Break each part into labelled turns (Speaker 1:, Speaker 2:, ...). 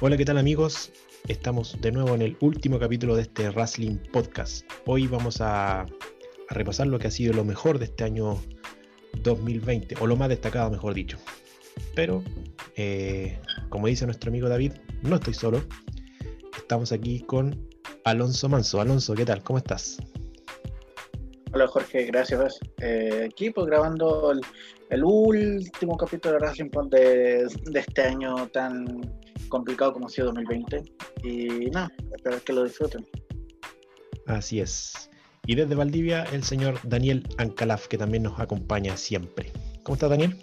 Speaker 1: Hola, ¿qué tal amigos? Estamos de nuevo en el último capítulo de este Wrestling Podcast. Hoy vamos a, repasar lo que ha sido lo mejor de este año 2020, o lo más destacado, mejor dicho. Pero, eh, como dice nuestro amigo David, no estoy solo. Estamos aquí con Alonso Manso. Alonso, ¿qué tal? ¿Cómo estás?
Speaker 2: Hola Jorge, gracias. Eh, aquí pues grabando el, último capítulo de Wrestling Pod de, de este año tan complicado como ha sido 2020. Y nada, espero que lo disfruten.
Speaker 1: Así es. Y desde Valdivia, el señor Daniel Ancalaf, que también nos acompaña siempre. ¿Cómo estás, Daniel?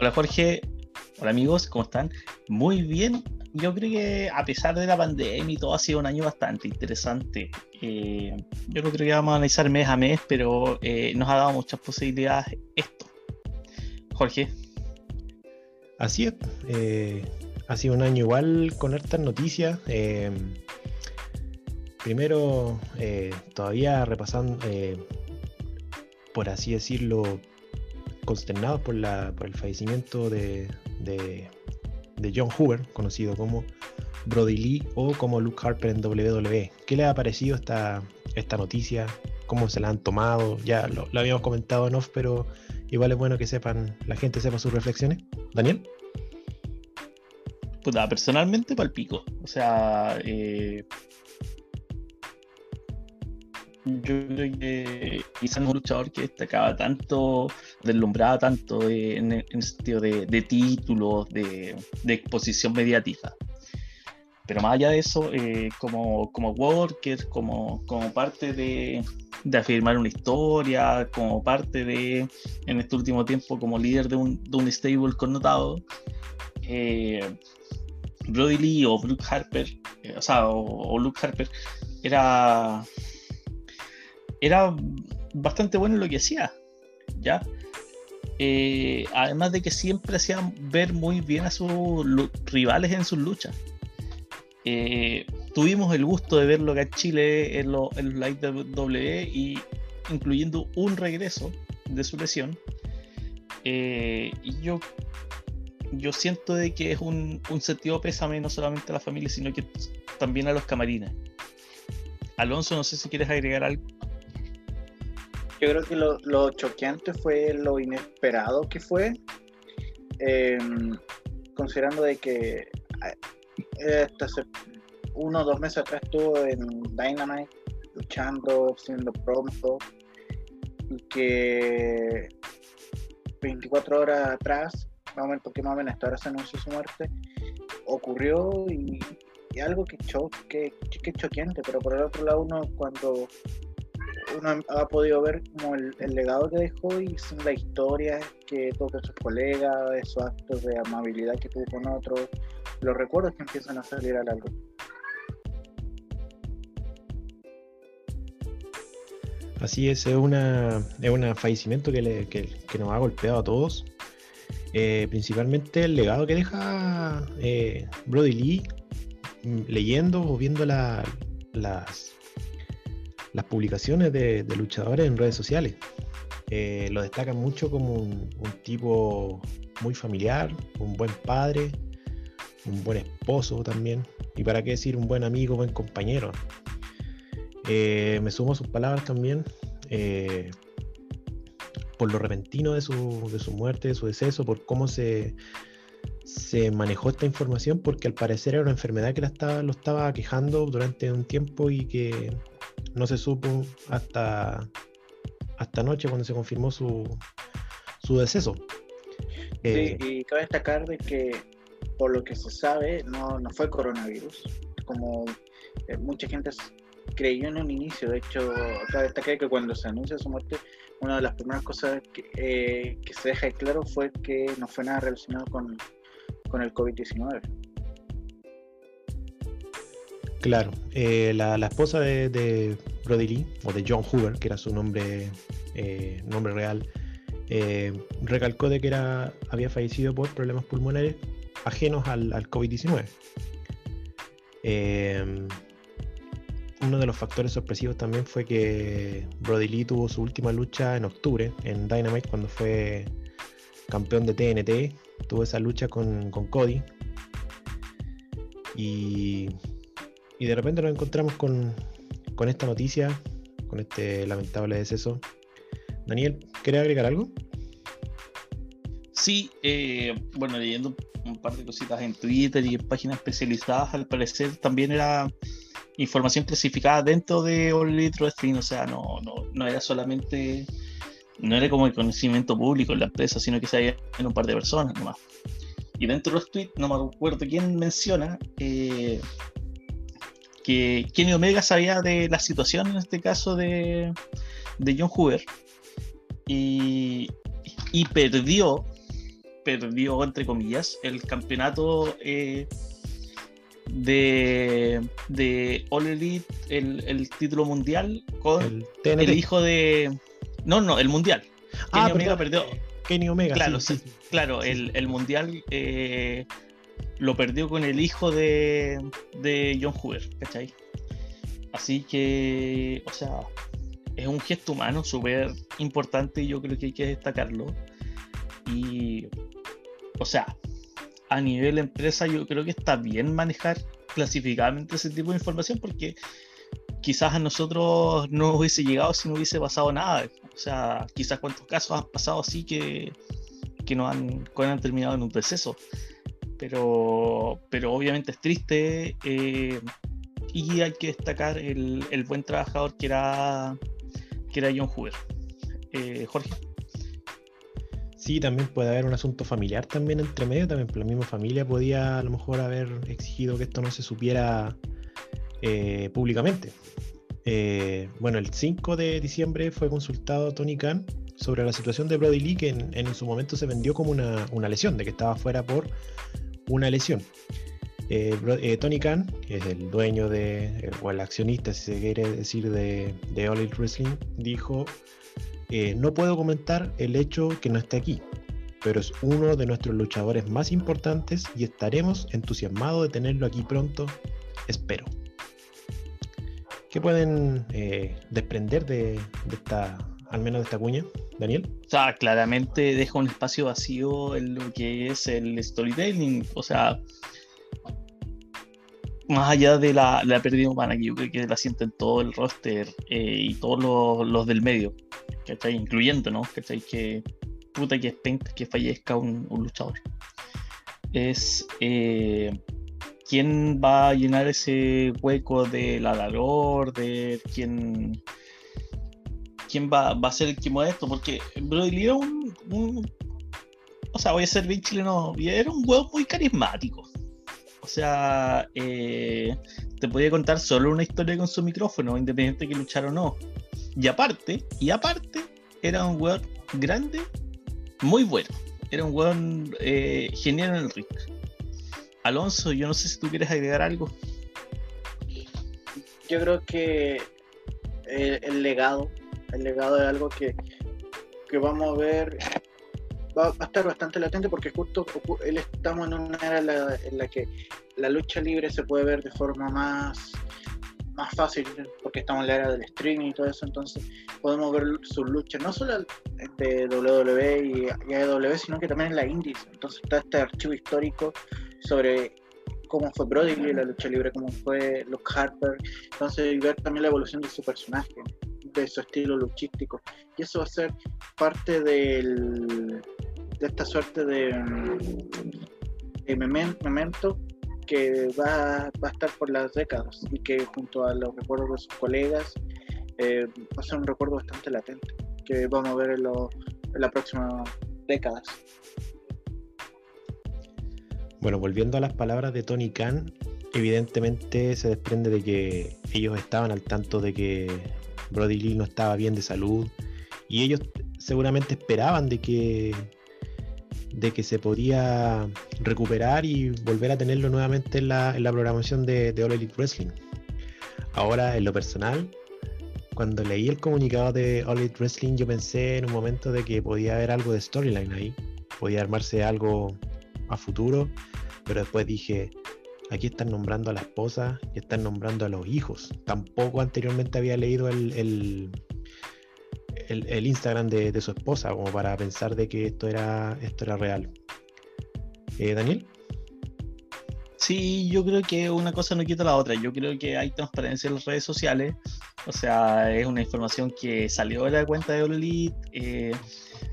Speaker 3: Hola, Jorge. Hola, amigos, ¿cómo están? Muy bien. Yo creo que a pesar de la pandemia y todo, ha sido un año bastante interesante. Eh, yo no creo que vamos a analizar mes a mes, pero eh, nos ha dado muchas posibilidades esto. Jorge.
Speaker 1: Así es. Eh, ha sido un año igual con hartas noticias. Eh, primero, eh, todavía repasando, eh, por así decirlo, consternados por, la, por el fallecimiento de, de, John Hoover, conocido como Brody Lee o como Luke Harper en WWE. ¿Qué le ha parecido esta, esta noticia? ¿Cómo se la han tomado? Ya lo, lo habíamos comentado en off, pero igual es bueno que sepan, la gente sepa sus reflexiones. Daniel
Speaker 3: puta, personalmente palpico. O sea, eh, yo creo que quizás un luchador que destacaba tanto, deslumbraba tanto en, el sentido de, títulos, de, exposición mediática. Pero más allá de eso, eh, como, como worker, como, como parte de, afirmar una historia, como parte de, en este último tiempo, como líder de un, de un stable connotado, eh, Brody Lee o Luke Harper, eh, o sea, o, Luke Harper, era, era bastante bueno en lo que hacía, ¿ya? Eh, además de que siempre hacían ver muy bien a sus rivales en sus luchas. Eh, tuvimos el gusto de verlo acá en Chile en, los live de W y incluyendo un regreso de su lesión. y yo yo siento de que es un, sentido pésame no solamente a la familia, sino que también a los camarines. Alonso, no sé si quieres agregar algo.
Speaker 2: Yo creo que lo, choqueante fue lo inesperado que fue, em, considerando de que eh, hace uno o dos meses atrás estuvo en Dynamite luchando, siendo pronto, y que 24 horas atrás más porque más o menos hasta ahora se anunció su muerte, ocurrió y, algo que, cho, que, que choqueante, pero por el otro lado uno cuando uno ha podido ver como el, legado que dejó y son las historias que tuvo con sus colegas, esos actos de amabilidad que tuvo con otros, los recuerdos que empiezan a salir al algo.
Speaker 1: Así es, es, una, es un fallecimiento que, le, que, que, nos ha golpeado a todos. Eh, principalmente el legado que deja eh, Brody Lee mm, leyendo o viendo las, las publicaciones de, luchadores en redes sociales. Eh, lo destacan mucho como un, tipo muy familiar, un buen padre, un buen esposo también, y para qué decir un buen amigo, buen compañero. me sumo a sus palabras también por lo repentino de su, de su muerte, de su deceso, por cómo se, se manejó esta información, porque al parecer era una enfermedad que la estaba, lo estaba quejando durante un tiempo y que no se supo hasta, hasta anoche cuando se confirmó su, su deceso.
Speaker 2: Sí, eh, y cabe destacar de que por lo que se sabe no, no fue coronavirus, como eh, mucha gente creyó en un inicio, de hecho, cabe destacar que cuando se anuncia su muerte una de las primeras cosas eh, que, se deja claro fue que no fue nada relacionado con, el COVID-19.
Speaker 1: Claro, eh, la, esposa de, Brody Lee, o de John Hoover, que era su nombre, eh, nombre real, recalcó de que era, había fallecido por problemas pulmonares ajenos al, al COVID-19 uno de los factores sorpresivos también fue que Brody Lee tuvo su última lucha en octubre en Dynamite cuando fue campeón de TNT. Tuvo esa lucha con, Cody. Y, y de repente nos encontramos con, con esta noticia, con este lamentable deceso. Daniel, ¿querés agregar algo?
Speaker 3: Sí, eh, bueno, leyendo un par de cositas en Twitter y en páginas especializadas, al parecer también era información clasificada dentro de All Elite Wrestling, o sea, no, no, no era solamente, no era como el conocimiento público en la empresa, sino que se había en un par de personas nomás. Y dentro de los tweets, no me acuerdo quién menciona eh, que Kenny Omega sabía de la situación, en este caso de, de John Hoover, y, y perdió perdió, entre comillas, el campeonato eh, de, de All Elite, el, título mundial, con el, hijo de. No, no, el mundial.
Speaker 1: Ah, Kenny Omega perdió. Kenny Omega,
Speaker 3: claro, sí, claro, el, mundial eh, lo perdió con el hijo de, de John Hoover, ¿cachai? Así que, o sea, es un gesto humano súper importante y yo creo que hay que destacarlo. Y o sea, a nivel empresa yo creo que está bien manejar clasificadamente ese tipo de información porque quizás a nosotros no hubiese llegado si no hubiese pasado nada. O sea, quizás cuántos casos han pasado así que, que no han, han terminado en un deceso. Pero, pero obviamente es triste eh, y hay que destacar el, el, buen trabajador que era, que era John Hoover. Eh, Jorge.
Speaker 1: Sí, también puede haber un asunto familiar también entre medio, también la misma familia podía a lo mejor haber exigido que esto no se supiera eh, públicamente. Eh, bueno, el 5 de diciembre fue consultado Tony Khan sobre la situación de Brody Lee, que en, su momento se vendió como una, lesión, de que estaba fuera por una lesión. Eh, Tony Khan, que es el dueño de, o el accionista, si se quiere decir, de, de All Elite Wrestling, dijo eh, no puedo comentar el hecho que no esté aquí, pero es uno de nuestros luchadores más importantes y estaremos entusiasmados de tenerlo aquí pronto, espero. ¿Qué pueden eh, desprender de, esta, al menos de esta cuña, Daniel?
Speaker 3: O sea, claramente deja un espacio vacío en lo que es el storytelling. O sea, más allá de la, pérdida humana, que yo creo que la sienten todo el roster eh, y todos los, del medio, ¿cachai? Incluyendo, ¿no? ¿cachai? Que puta que es que fallezca un, luchador. Es eh, quién va a llenar ese hueco de la valor, de quién, quién va, va a ser el que mueve esto, porque Brody Lee era un, o sea, voy a ser bien chileno, era un huevo muy carismático sea, eh, te podía contar solo una historia con su micrófono, independiente de que luchara o no. Y aparte, y aparte, era un weón grande, muy bueno. Era un weón eh, genial en el ring. Alonso, yo no sé si tú quieres agregar algo.
Speaker 2: Yo creo que el, legado, el legado es algo que, que vamos a ver va, a estar bastante latente porque justo estamos en una era en la, que la lucha libre se puede ver de forma más más fácil porque estamos en la era del streaming y todo eso entonces podemos ver sus luchas no solo de WWE y AEW sino que también en la indies entonces está este archivo histórico sobre cómo fue Brody la lucha libre cómo fue Luke Harper entonces y ver también la evolución de su personaje de su estilo luchístico. Y eso va a ser parte del, de esta suerte de, memento que va, va, a estar por las décadas y que junto a los recuerdos de sus colegas eh, va a ser un recuerdo bastante latente que vamos a ver en, en las próximas décadas.
Speaker 1: Bueno, volviendo a las palabras de Tony Khan, evidentemente se desprende de que ellos estaban al tanto de que Brody Lee no estaba bien de salud y ellos seguramente esperaban de que de que se podía recuperar y volver a tenerlo nuevamente en la, programación de, de All Elite Wrestling. Ahora, en lo personal, cuando leí el comunicado de All Elite Wrestling, yo pensé en un momento de que podía haber algo de storyline ahí, podía armarse algo a futuro, pero después dije, aquí están nombrando a la esposa y están nombrando a los hijos. Tampoco anteriormente había leído el, Instagram de, su esposa como para pensar de que esto era, esto era real. Eh, Daniel.
Speaker 3: Sí, yo creo que una cosa no quita la otra. Yo creo que hay transparencia en las redes sociales. O sea, es una información que salió de la cuenta de All eh,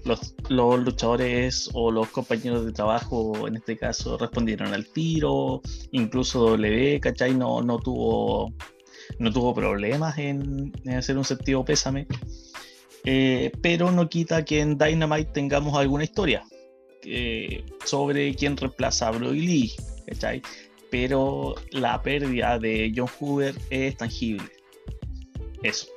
Speaker 3: los, luchadores o los compañeros de trabajo, en este caso, respondieron al tiro. Incluso W, ¿cachai? No, no, tuvo, no tuvo problemas en, hacer un sentido pésame. Eh, pero no quita que en Dynamite tengamos alguna historia eh, sobre quién reemplaza a Brody Lee pero la pérdida de John Hoover es tangible. Eso.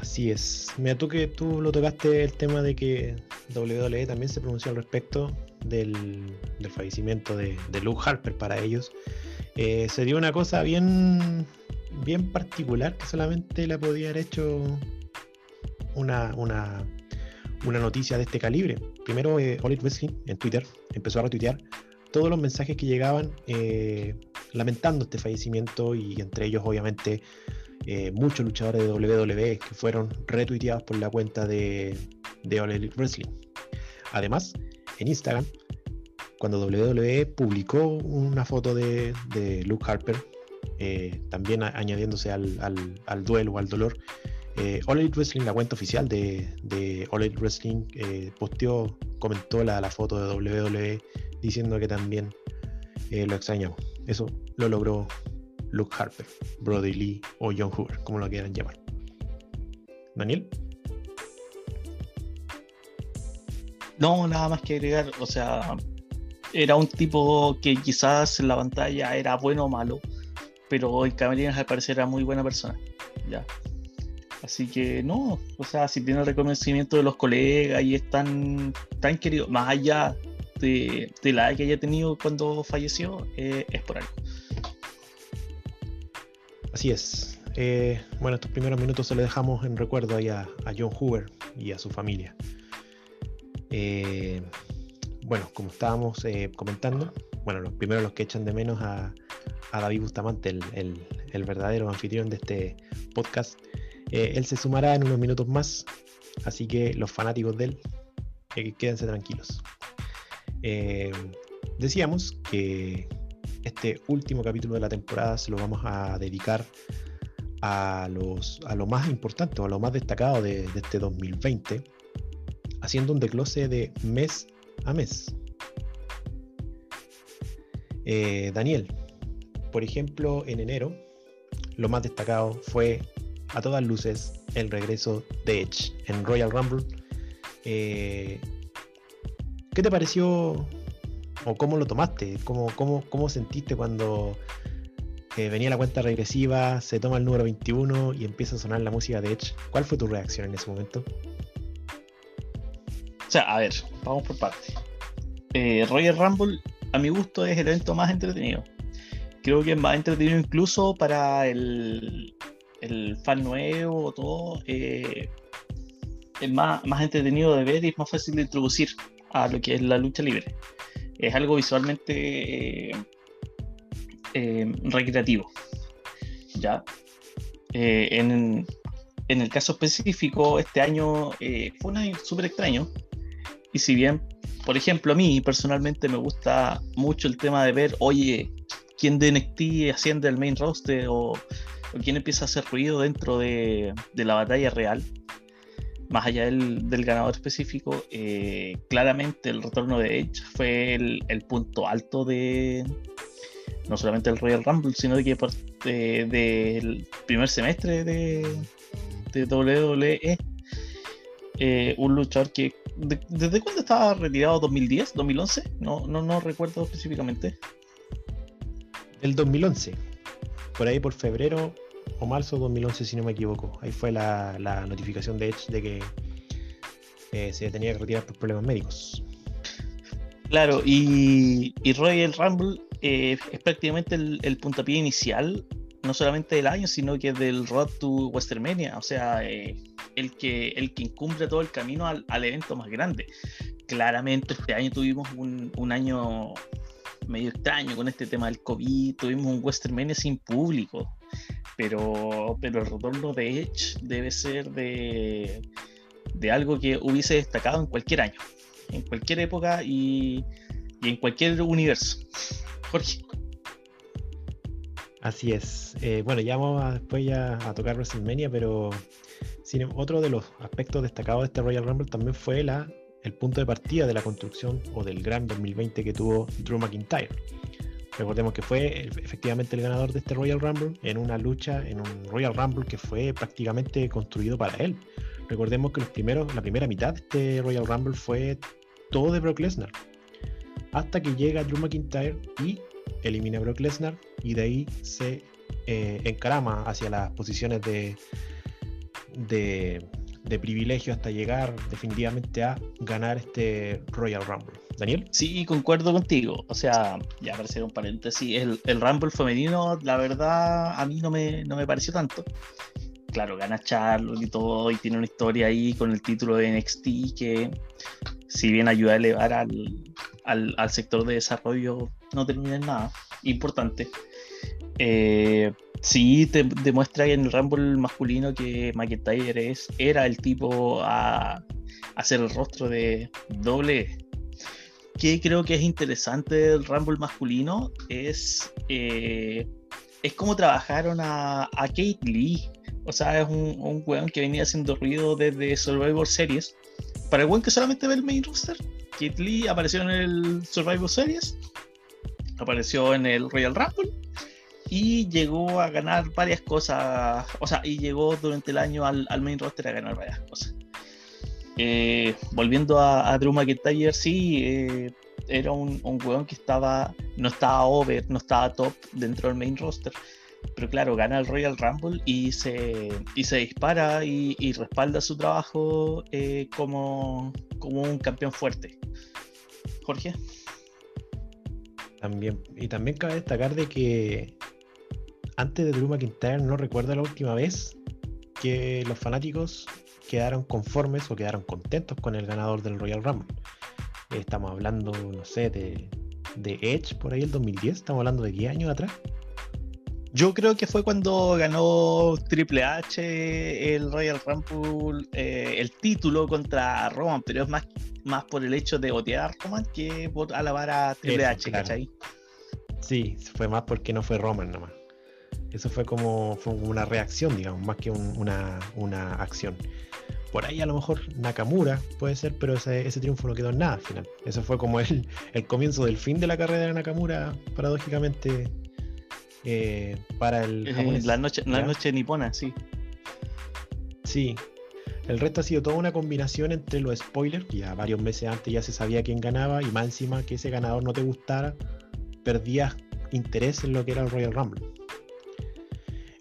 Speaker 1: Así es. Mira, tú que tú lo tocaste el tema de que WWE también se pronunció al respecto del, fallecimiento de, Luke Harper para ellos. Eh, sería una cosa bien, bien particular que solamente le podía haber hecho una, una, noticia de este calibre. Primero, eh, Wrestling en Twitter empezó a retuitear todos los mensajes que llegaban eh, lamentando este fallecimiento y entre ellos obviamente eh, muchos luchadores de WWE que fueron retuiteados por la cuenta de, de Wrestling. Además, en Instagram, cuando WWE publicó una foto de, Luke Harper, eh, también añadiéndose al, al, duelo o al dolor, Elite Wrestling, la cuenta oficial de, de Wrestling, posteó, comentó la, foto de WWE diciendo que también eh, lo extrañamos. Eso lo logró Luke Harper, Brody Lee o John Hoover, como lo quieran llamar. Daniel.
Speaker 3: No, nada más que agregar, o sea, era un tipo que quizás en la pantalla era bueno o malo, pero en Camerinas al parecer era muy buena persona. Ya. Así que no, o sea, si tiene el reconocimiento de los colegas y es tan, tan querido, más allá de, la edad que haya tenido cuando falleció eh, es por algo.
Speaker 1: Así es. Eh, bueno, estos primeros minutos se le dejamos en recuerdo ahí a, John Hoover y a su familia. Eh, bueno, como estábamos comentando, bueno, los primeros los que echan de menos a, David Bustamante, el, verdadero anfitrión de este podcast, él se sumará en unos minutos más, así que los fanáticos de él, quédense tranquilos. Eh, decíamos que este último capítulo de la temporada se lo vamos a dedicar a, los, a lo más importante o a lo más destacado de, este 2020, haciendo un desglose de mes a mes. Eh, Daniel, por ejemplo, en enero, lo más destacado fue a todas luces el regreso de Edge en Royal Rumble. Eh, ¿Qué te pareció o cómo lo tomaste? ¿Cómo, cómo, sentiste cuando eh, venía la cuenta regresiva, se toma el número 21 y empieza a sonar la música de Edge? ¿Cuál fue tu reacción en ese momento?
Speaker 3: O sea, a ver, vamos por partes. Eh, Royal Rumble, a mi gusto, es el evento más entretenido. Creo que es más entretenido incluso para el, fan nuevo todo. Eh, es más, más entretenido de ver y es más fácil de introducir a lo que es la lucha libre. Es algo visualmente eh, eh, recreativo. ¿ya? Eh, en, en, el caso específico, este año fue un año súper extraño. Y si bien, por ejemplo, a mí personalmente me gusta mucho el tema de ver, oye, quién de NXT asciende al main roster o, quién empieza a hacer ruido dentro de, de la batalla real más allá del, ganador específico, eh, claramente el retorno de Edge fue el, punto alto de no solamente el Royal Rumble, sino de que del primer semestre de, de WWE. Eh, un luchador que ¿Desde cuándo estaba retirado? ¿2010? ¿2011? No, no, no recuerdo específicamente.
Speaker 1: El 2011. Por ahí por febrero o marzo de 2011, si no me equivoco. Ahí fue la, notificación de Edge de que eh, se tenía que retirar por problemas médicos.
Speaker 3: Claro, y, Royal Rumble eh, es prácticamente el, puntapié inicial, no solamente del año, sino que del Road to Westermania, o sea, eh, el, que, el que todo el camino al, evento más grande. Claramente este año tuvimos un, un año medio extraño con este tema del COVID, tuvimos un Westermania sin público, pero, pero el retorno de Edge debe ser de, de algo que hubiese destacado en cualquier año, en cualquier época y, y en cualquier universo. Jorge.
Speaker 1: Así es. Eh, bueno, ya vamos a, después ya a tocar WrestleMania, pero otro de los aspectos destacados de este Royal Rumble también fue la, el punto de partida de la construcción o del gran 2020 que tuvo Drew McIntyre. Recordemos que fue efectivamente el ganador de este Royal Rumble en una lucha, en un Royal Rumble que fue prácticamente construido para él. Recordemos que los la primera mitad de este Royal Rumble fue todo de Brock Lesnar. Hasta que llega Drew McIntyre y elimina a Brock Lesnar y de ahí se eh, encarama hacia las posiciones de, de, privilegio hasta llegar definitivamente a ganar este Royal Rumble. Daniel.
Speaker 3: Sí, concuerdo contigo. O sea, ya para un paréntesis, el, el Rumble femenino, la verdad, a mí no me, no me pareció tanto. Claro, gana Charlotte y todo, y tiene una historia ahí con el título de NXT que, si bien ayuda a elevar al, al, al sector de desarrollo, no termina en nada importante. Eh, sí, te demuestra en el Rumble masculino que McIntyre es, era el tipo a, hacer el rostro de doble. Que creo que es interesante del Rumble masculino es, eh, es cómo trabajaron a, Kate Lee. O sea, es un, un weón que venía haciendo ruido desde Survivor Series. Para el weón que solamente ve el main roster, Kate Lee apareció en el Survivor Series, apareció en el Royal Rumble y llegó a ganar varias cosas, o sea, y llegó durante el año al, main roster a ganar varias cosas. Eh, volviendo a, Drew McIntyre, sí, eh, era un, un que estaba, no estaba over, no estaba top dentro del main roster. Pero claro, gana el Royal Rumble y se, y se dispara y, respalda su trabajo eh, como, como un campeón fuerte. Jorge.
Speaker 1: También, y también cabe destacar de que antes de Drew McIntyre no recuerdo la última vez que los fanáticos quedaron conformes o quedaron contentos con el ganador del Royal Rumble. Estamos hablando, no sé, de, de Edge por ahí el 2010, estamos hablando de 10 años atrás.
Speaker 3: Yo creo que fue cuando ganó Triple H el Royal Rumble, eh, el título contra Roman, pero es más, más por el hecho de odiar a Roman que por alabar a Triple H, ¿cachai?
Speaker 1: Sí, fue más porque no fue Roman nomás. Eso fue como, fue una reacción, digamos, más que una, una, acción. Por ahí a lo mejor Nakamura puede ser, pero ese, ese, triunfo no quedó en nada al final. Eso fue como el, el comienzo del fin de la carrera de Nakamura, paradójicamente, eh, para el
Speaker 3: La noche, la noche nipona, sí.
Speaker 1: Sí. El resto ha sido toda una combinación entre los spoilers, ya varios meses antes ya se sabía quién ganaba, y más encima que ese ganador no te gustara, perdías interés en lo que era el Royal Rumble.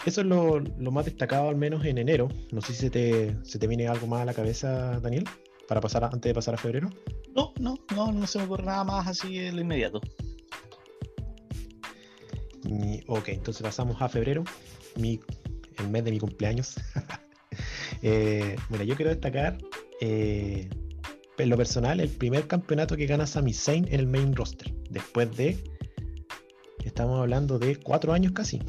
Speaker 1: Eso es lo, más destacado, al menos en enero. No sé si se te, se te viene algo más a la cabeza, Daniel, para pasar antes de pasar a febrero.
Speaker 3: No, no, no, no se me ocurre nada más así de lo inmediato.
Speaker 1: ok, entonces pasamos a febrero, mi, el mes de mi cumpleaños. eh, mira, yo quiero destacar, eh, en lo personal, el primer campeonato que gana Sami Zayn en el main roster, después de, estamos hablando de cuatro años casi.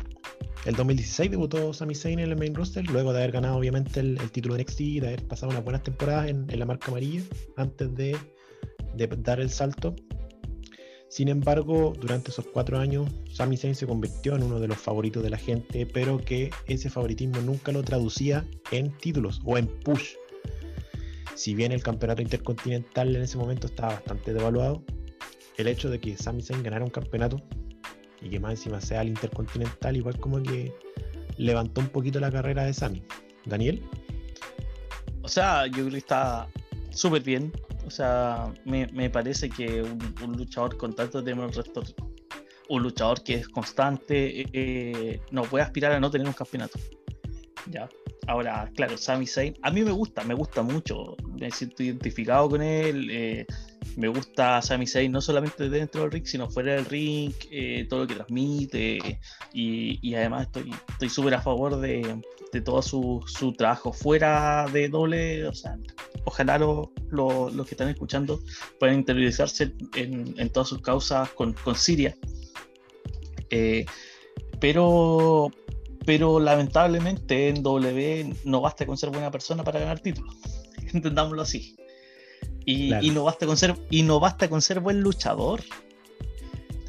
Speaker 1: El 2016 debutó Sami Zayn en el main roster, luego de haber ganado obviamente el, título de NXT, de haber pasado unas buenas temporadas en, la marca amarilla, antes de, dar el salto. Sin embargo, durante esos cuatro años, Sami Zayn se convirtió en uno de los favoritos de la gente, pero que ese favoritismo nunca lo traducía en títulos o en push. Si bien el campeonato intercontinental en ese momento estaba bastante devaluado, el hecho de que Sami Zayn ganara un campeonato y que más encima sea el Intercontinental, igual como que levantó un poquito la carrera de Sami. Daniel.
Speaker 3: O sea, yo creo que está súper bien. O sea, me, parece que un, luchador con tanto tiempo un luchador que es constante, eh, no puede aspirar a no tener un campeonato. Ya. Ahora, claro, Sami Zayn, a mí me gusta, me gusta mucho, me siento identificado con él. Eh, me gusta Sami Zayn no solamente dentro del ring, sino fuera del ring, eh, todo lo que transmite y, además estoy súper a favor de, todo su, trabajo fuera de doble, o sea, ojalá los que están escuchando puedan interiorizarse en, todas sus causas con, Siria. Eh, pero, pero lamentablemente en W no basta con ser buena persona para ganar títulos. Entendámoslo así. Y, y, no basta con ser, y no basta con ser buen luchador.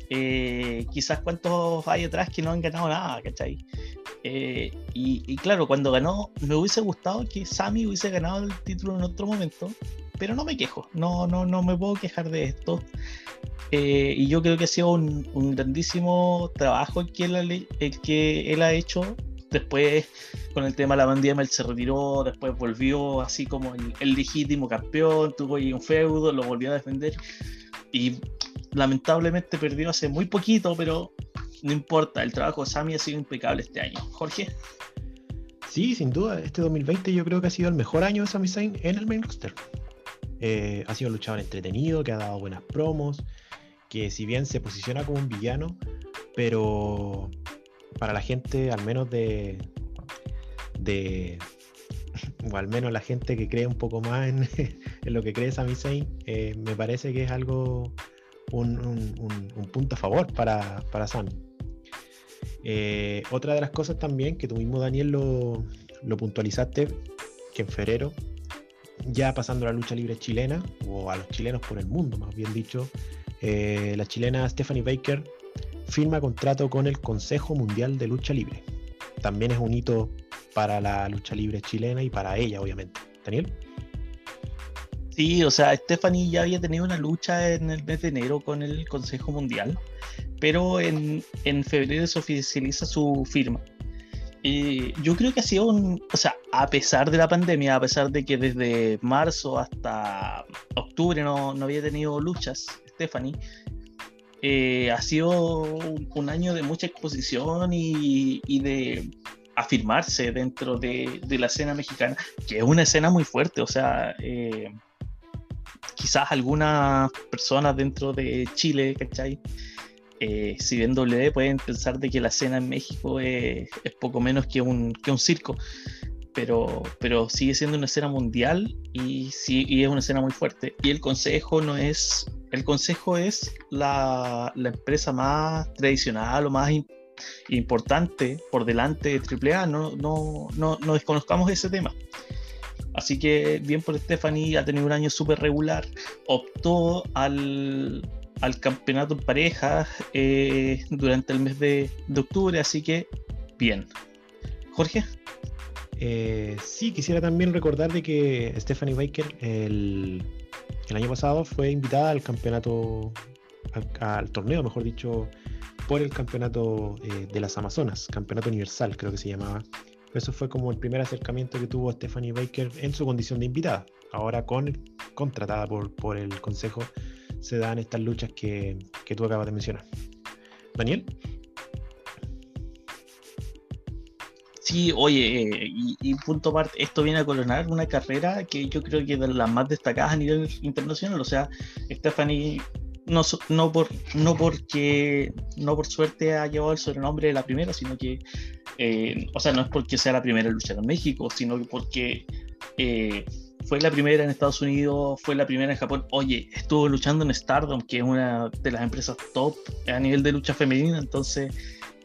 Speaker 3: Eh, quizás cuántos hay atrás que no han ganado nada, ¿cachai? Eh, y, claro, cuando ganó, me hubiese gustado que Sammy hubiese ganado el título en otro momento, pero no me quejo, no, no, no me puedo quejar de esto. Eh, y yo creo que ha sido un, grandísimo trabajo el que, él, el que él ha hecho. Después, con el tema de la pandemia, él se retiró, después volvió así como el, legítimo campeón, tuvo ahí un feudo, lo volvió a defender. Y lamentablemente perdió hace muy poquito, pero no importa, el trabajo de Sami ha sido impecable este año. Jorge.
Speaker 1: Sí, sin duda, este 2020 yo creo que ha sido el mejor año de Sami Zayn en el main roster. Eh, ha sido un luchador entretenido, que ha dado buenas promos, que si bien se posiciona como un villano, pero para la gente, al menos de, o al menos la gente que cree un poco más en, lo que cree Sami Zayn, eh, me parece que es algo un, punto a favor para, para Sammy. Eh, otra de las cosas también que tú mismo, Daniel, lo, puntualizaste, que en febrero, ya pasando la lucha libre chilena, o a los chilenos por el mundo, más bien dicho, eh, la chilena Stephanie Baker firma contrato con el Consejo Mundial de Lucha Libre. También es un hito para la lucha libre chilena y para ella, obviamente. Daniel.
Speaker 3: Sí, o sea, Stephanie ya había tenido una lucha en el mes de enero con el Consejo Mundial, pero en, febrero se oficializa su firma. Y yo creo que ha sido un, o sea, a pesar de la pandemia, a pesar de que desde marzo hasta octubre no, había tenido luchas, Stephanie, eh, ha sido un, año de mucha exposición y, de afirmarse dentro de, la escena mexicana, que es una escena muy fuerte, o sea, eh, quizás algunas personas dentro de Chile, ¿cachai? Eh, si ven W pueden pensar de que la escena en México es, poco menos que un, que un circo, pero, pero sigue siendo una escena mundial y, sí, y es una escena muy fuerte. Y el consejo no es, el consejo es la, empresa más tradicional o más importante por delante de AAA, no, no, no, no desconozcamos ese tema. Así que bien por Stephanie, ha tenido un año súper regular, optó al, campeonato en pareja eh, durante el mes de, octubre, así que bien. Jorge.
Speaker 1: Eh, sí, quisiera también recordar de que Stephanie Baker el, año pasado fue invitada al campeonato, al, torneo, mejor dicho, por el campeonato eh, de las Amazonas, campeonato universal creo que se llamaba, eso fue como el primer acercamiento que tuvo Stephanie Baker en su condición de invitada. Ahora con contratada por, por el consejo se dan estas luchas que, tú acabas de mencionar. Daniel.
Speaker 3: Sí, oye, eh, y, punto aparte, esto viene a coronar una carrera que yo creo que es de las más destacadas a nivel internacional. O sea, Stephanie no, no, por, no porque no por suerte ha llevado el sobrenombre de la primera, sino que, eh, o sea, no es porque sea la primera luchadora en México, sino porque eh, fue la primera en Estados Unidos, fue la primera en Japón. Oye, estuvo luchando en Stardom, que es una de las empresas top a nivel de lucha femenina, entonces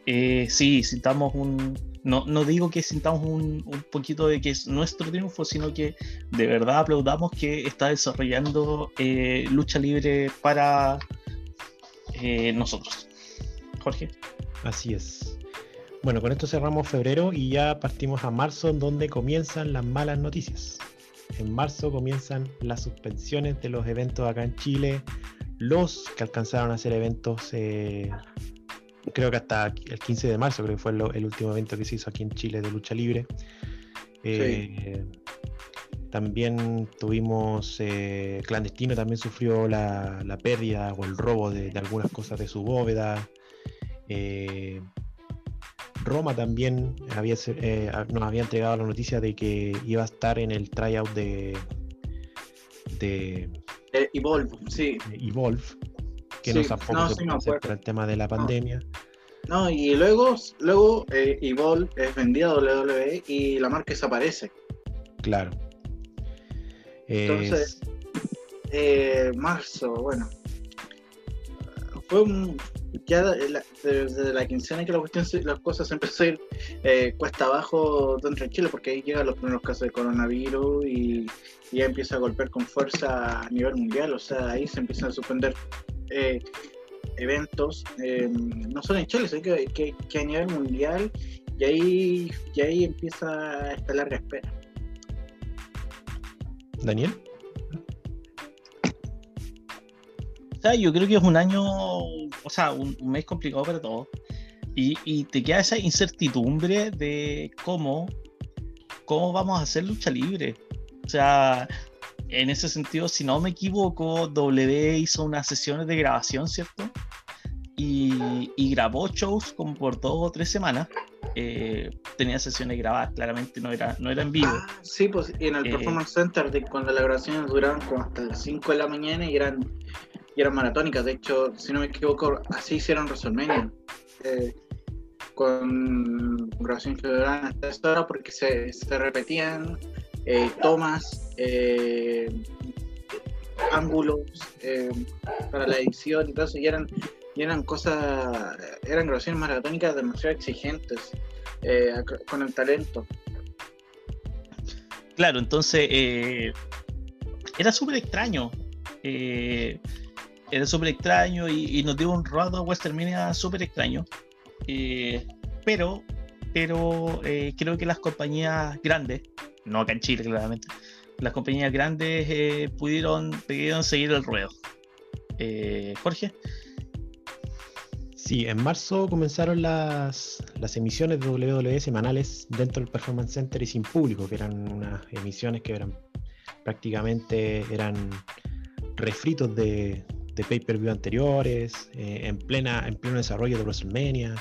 Speaker 3: eh, sí, sintamos un, no, no digo que sintamos un, un, poquito de que es nuestro triunfo, sino que de verdad aplaudamos que está desarrollando eh, lucha libre para eh, nosotros. Jorge.
Speaker 1: Así es. Bueno, con esto cerramos febrero y ya partimos a marzo, donde comienzan las malas noticias. En marzo comienzan las suspensiones de los eventos acá en Chile, los que alcanzaron a hacer eventos eh, creo que hasta el 15 de marzo, creo que fue el, último evento que se hizo aquí en Chile de lucha libre. Eh, también tuvimos, eh, Clandestino también sufrió la, pérdida o el robo de, algunas cosas de su bóveda. Eh, Roma también había, nos había entregado la noticia de que iba a estar en el tryout de,
Speaker 2: de Evolve, sí.
Speaker 1: Evolve que no tampoco se por el tema de la pandemia.
Speaker 2: No, y luego, luego eh, Evolve es vendida a WWE y la marca desaparece.
Speaker 1: Claro.
Speaker 2: Entonces, eh, marzo, bueno, fue un, ya desde la quincena que la cuestión, las cosas empezó a ir eh, cuesta abajo dentro de Chile, porque ahí llegan los primeros casos de coronavirus y, ya empieza a golpear con fuerza a nivel mundial, o sea, ahí se empiezan a suspender eh, eventos, eh, no solo en Chile, sino que, que, a nivel mundial, y ahí, y ahí empieza esta larga espera.
Speaker 1: Daniel.
Speaker 3: yo creo que es un año, o sea, un, mes complicado para todos. Y, te queda esa incertidumbre de cómo, cómo vamos a hacer lucha libre. O sea, en ese sentido, si no me equivoco, W hizo unas sesiones de grabación, ¿cierto? Y, grabó shows como por dos o tres semanas. Eh, tenía sesiones grabadas, claramente no era, no era en vivo. Ah,
Speaker 2: sí, pues en el eh, Performance Center, de cuando las grabaciones duraban como hasta las 5 de la mañana y eran y eran maratónicas. De hecho, si no me equivoco, así hicieron WrestleMania. Eh, con grabaciones que duraban hasta esta hora porque se, se repetían tomas, eh, ángulos para la edición y todo eso. Y eran, eran cosas, eran grabaciones maratónicas demasiado exigentes con el talento.
Speaker 3: Claro, entonces era súper extraño era súper extraño y, nos dio un rato a WrestleMania súper extraño. Eh, pero pero eh, creo que las compañías grandes, no acá en Chile claramente, las compañías grandes eh, pudieron, pudieron seguir el ruedo. Jorge.
Speaker 1: Sí, en marzo comenzaron las, las emisiones de WWE semanales dentro del Performance Center y sin público, que eran unas emisiones que eran prácticamente eran refritos de, de pay-per-view anteriores, eh, en, plena, en pleno desarrollo de WrestleMania,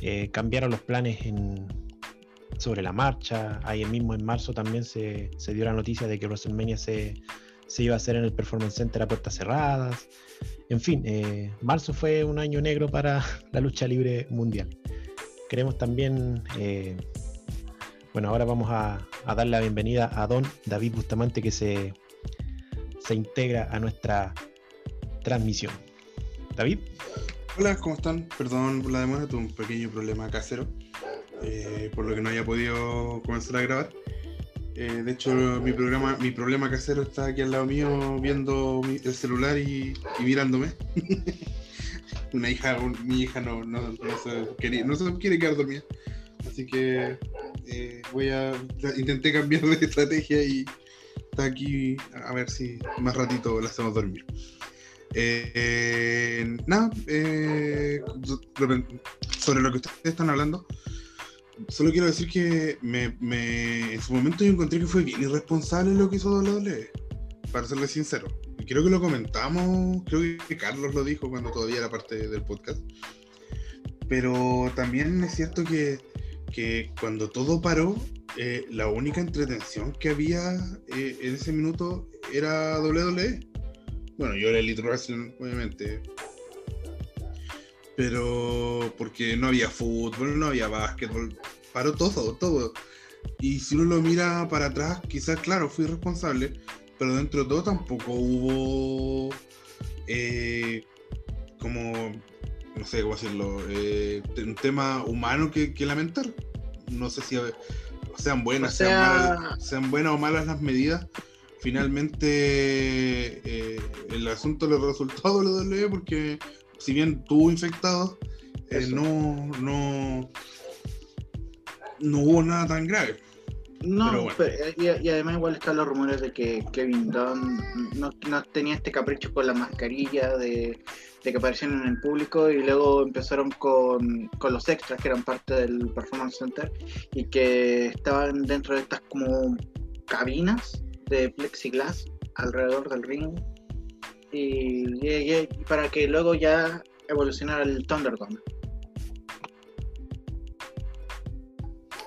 Speaker 1: eh, cambiaron los planes sobre la marcha, ahí mismo en marzo también se, dio la noticia de que WrestleMania se, iba a hacer en el Performance Center a puertas cerradas, en fin, eh, marzo fue un año negro para la lucha libre mundial. Queremos también, bueno, ahora vamos a, dar la bienvenida a don David Bustamante que se, se integra a nuestra transmisión. David.
Speaker 4: Hola, ¿cómo están? Perdón por la demora, tuve un pequeño problema casero, eh, por lo que no haya podido comenzar a grabar. Eh, de hecho, mi programa, mi problema casero está aquí al lado mío viendo el celular y, mirándome. Una hija, mi hija no, no, no, se quiere, no se quiere quedar dormida. Así que eh, voy a intenté cambiar de estrategia y está aquí a ver si más ratito la hacemos dormir. Nada, sobre lo que ustedes están hablando, solo quiero decir que en su momento yo encontré que fue bien irresponsable lo que hizo WWE, para serle sincero. Creo que lo comentamos, creo que Carlos lo dijo cuando todavía era parte del podcast. Pero también es cierto que, que cuando todo paró, eh, la única entretención que había eh, en ese minuto era WWE. Bueno, yo era Elite Wrestling, obviamente. Pero porque no había fútbol, no había básquetbol, paró todo, todo. Y si uno lo mira para atrás, quizás, claro, fui responsable, pero dentro de todo tampoco hubo eh, como, no sé cómo decirlo, eh, un tema humano que, lamentar. No sé si sean buenas, sean, sean buenas o malas las medidas, finalmente eh, el asunto le resultó a WWE porque si bien tuvo infectados, eh, no, no, no hubo nada tan grave.
Speaker 2: No, y, además igual están los rumores de que Kevin Dunn no, tenía este capricho con la mascarilla, de, que aparecían en el público y luego empezaron con, con, los extras que eran parte del Performance Center y que estaban dentro de estas como cabinas de plexiglas alrededor del ring y, para que luego ya evolucionara el Thunderdome.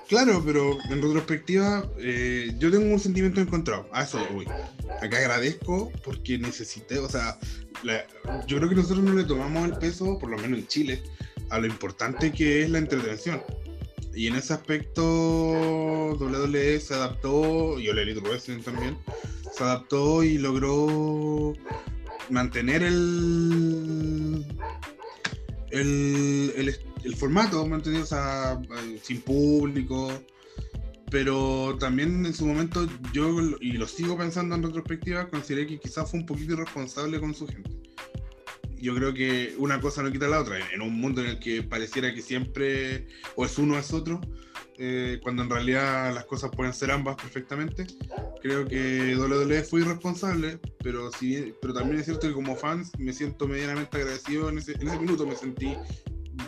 Speaker 4: Claro, pero en retrospectiva eh, yo tengo un sentimiento encontrado. A eso voy. Acá agradezco porque necesité, o sea, yo creo que nosotros no le tomamos el peso, por lo menos en Chile, a lo importante que es la entretención. Y en ese aspecto WWE se adaptó, y Ole Elite también, se adaptó y logró mantener el, el, el, formato, ¿me? O sea, eh, sin público. Pero también en su momento yo, y lo sigo pensando en retrospectiva, consideré que quizás fue un poquito irresponsable con su gente. Yo creo que una cosa no quita la otra. En un mundo en el que pareciera que siempre o es uno o es otro, eh, cuando en realidad las cosas pueden ser ambas perfectamente. Creo que WWE fue irresponsable, pero, sí, pero también es cierto que como fans me siento medianamente agradecido. En ese, minuto me sentí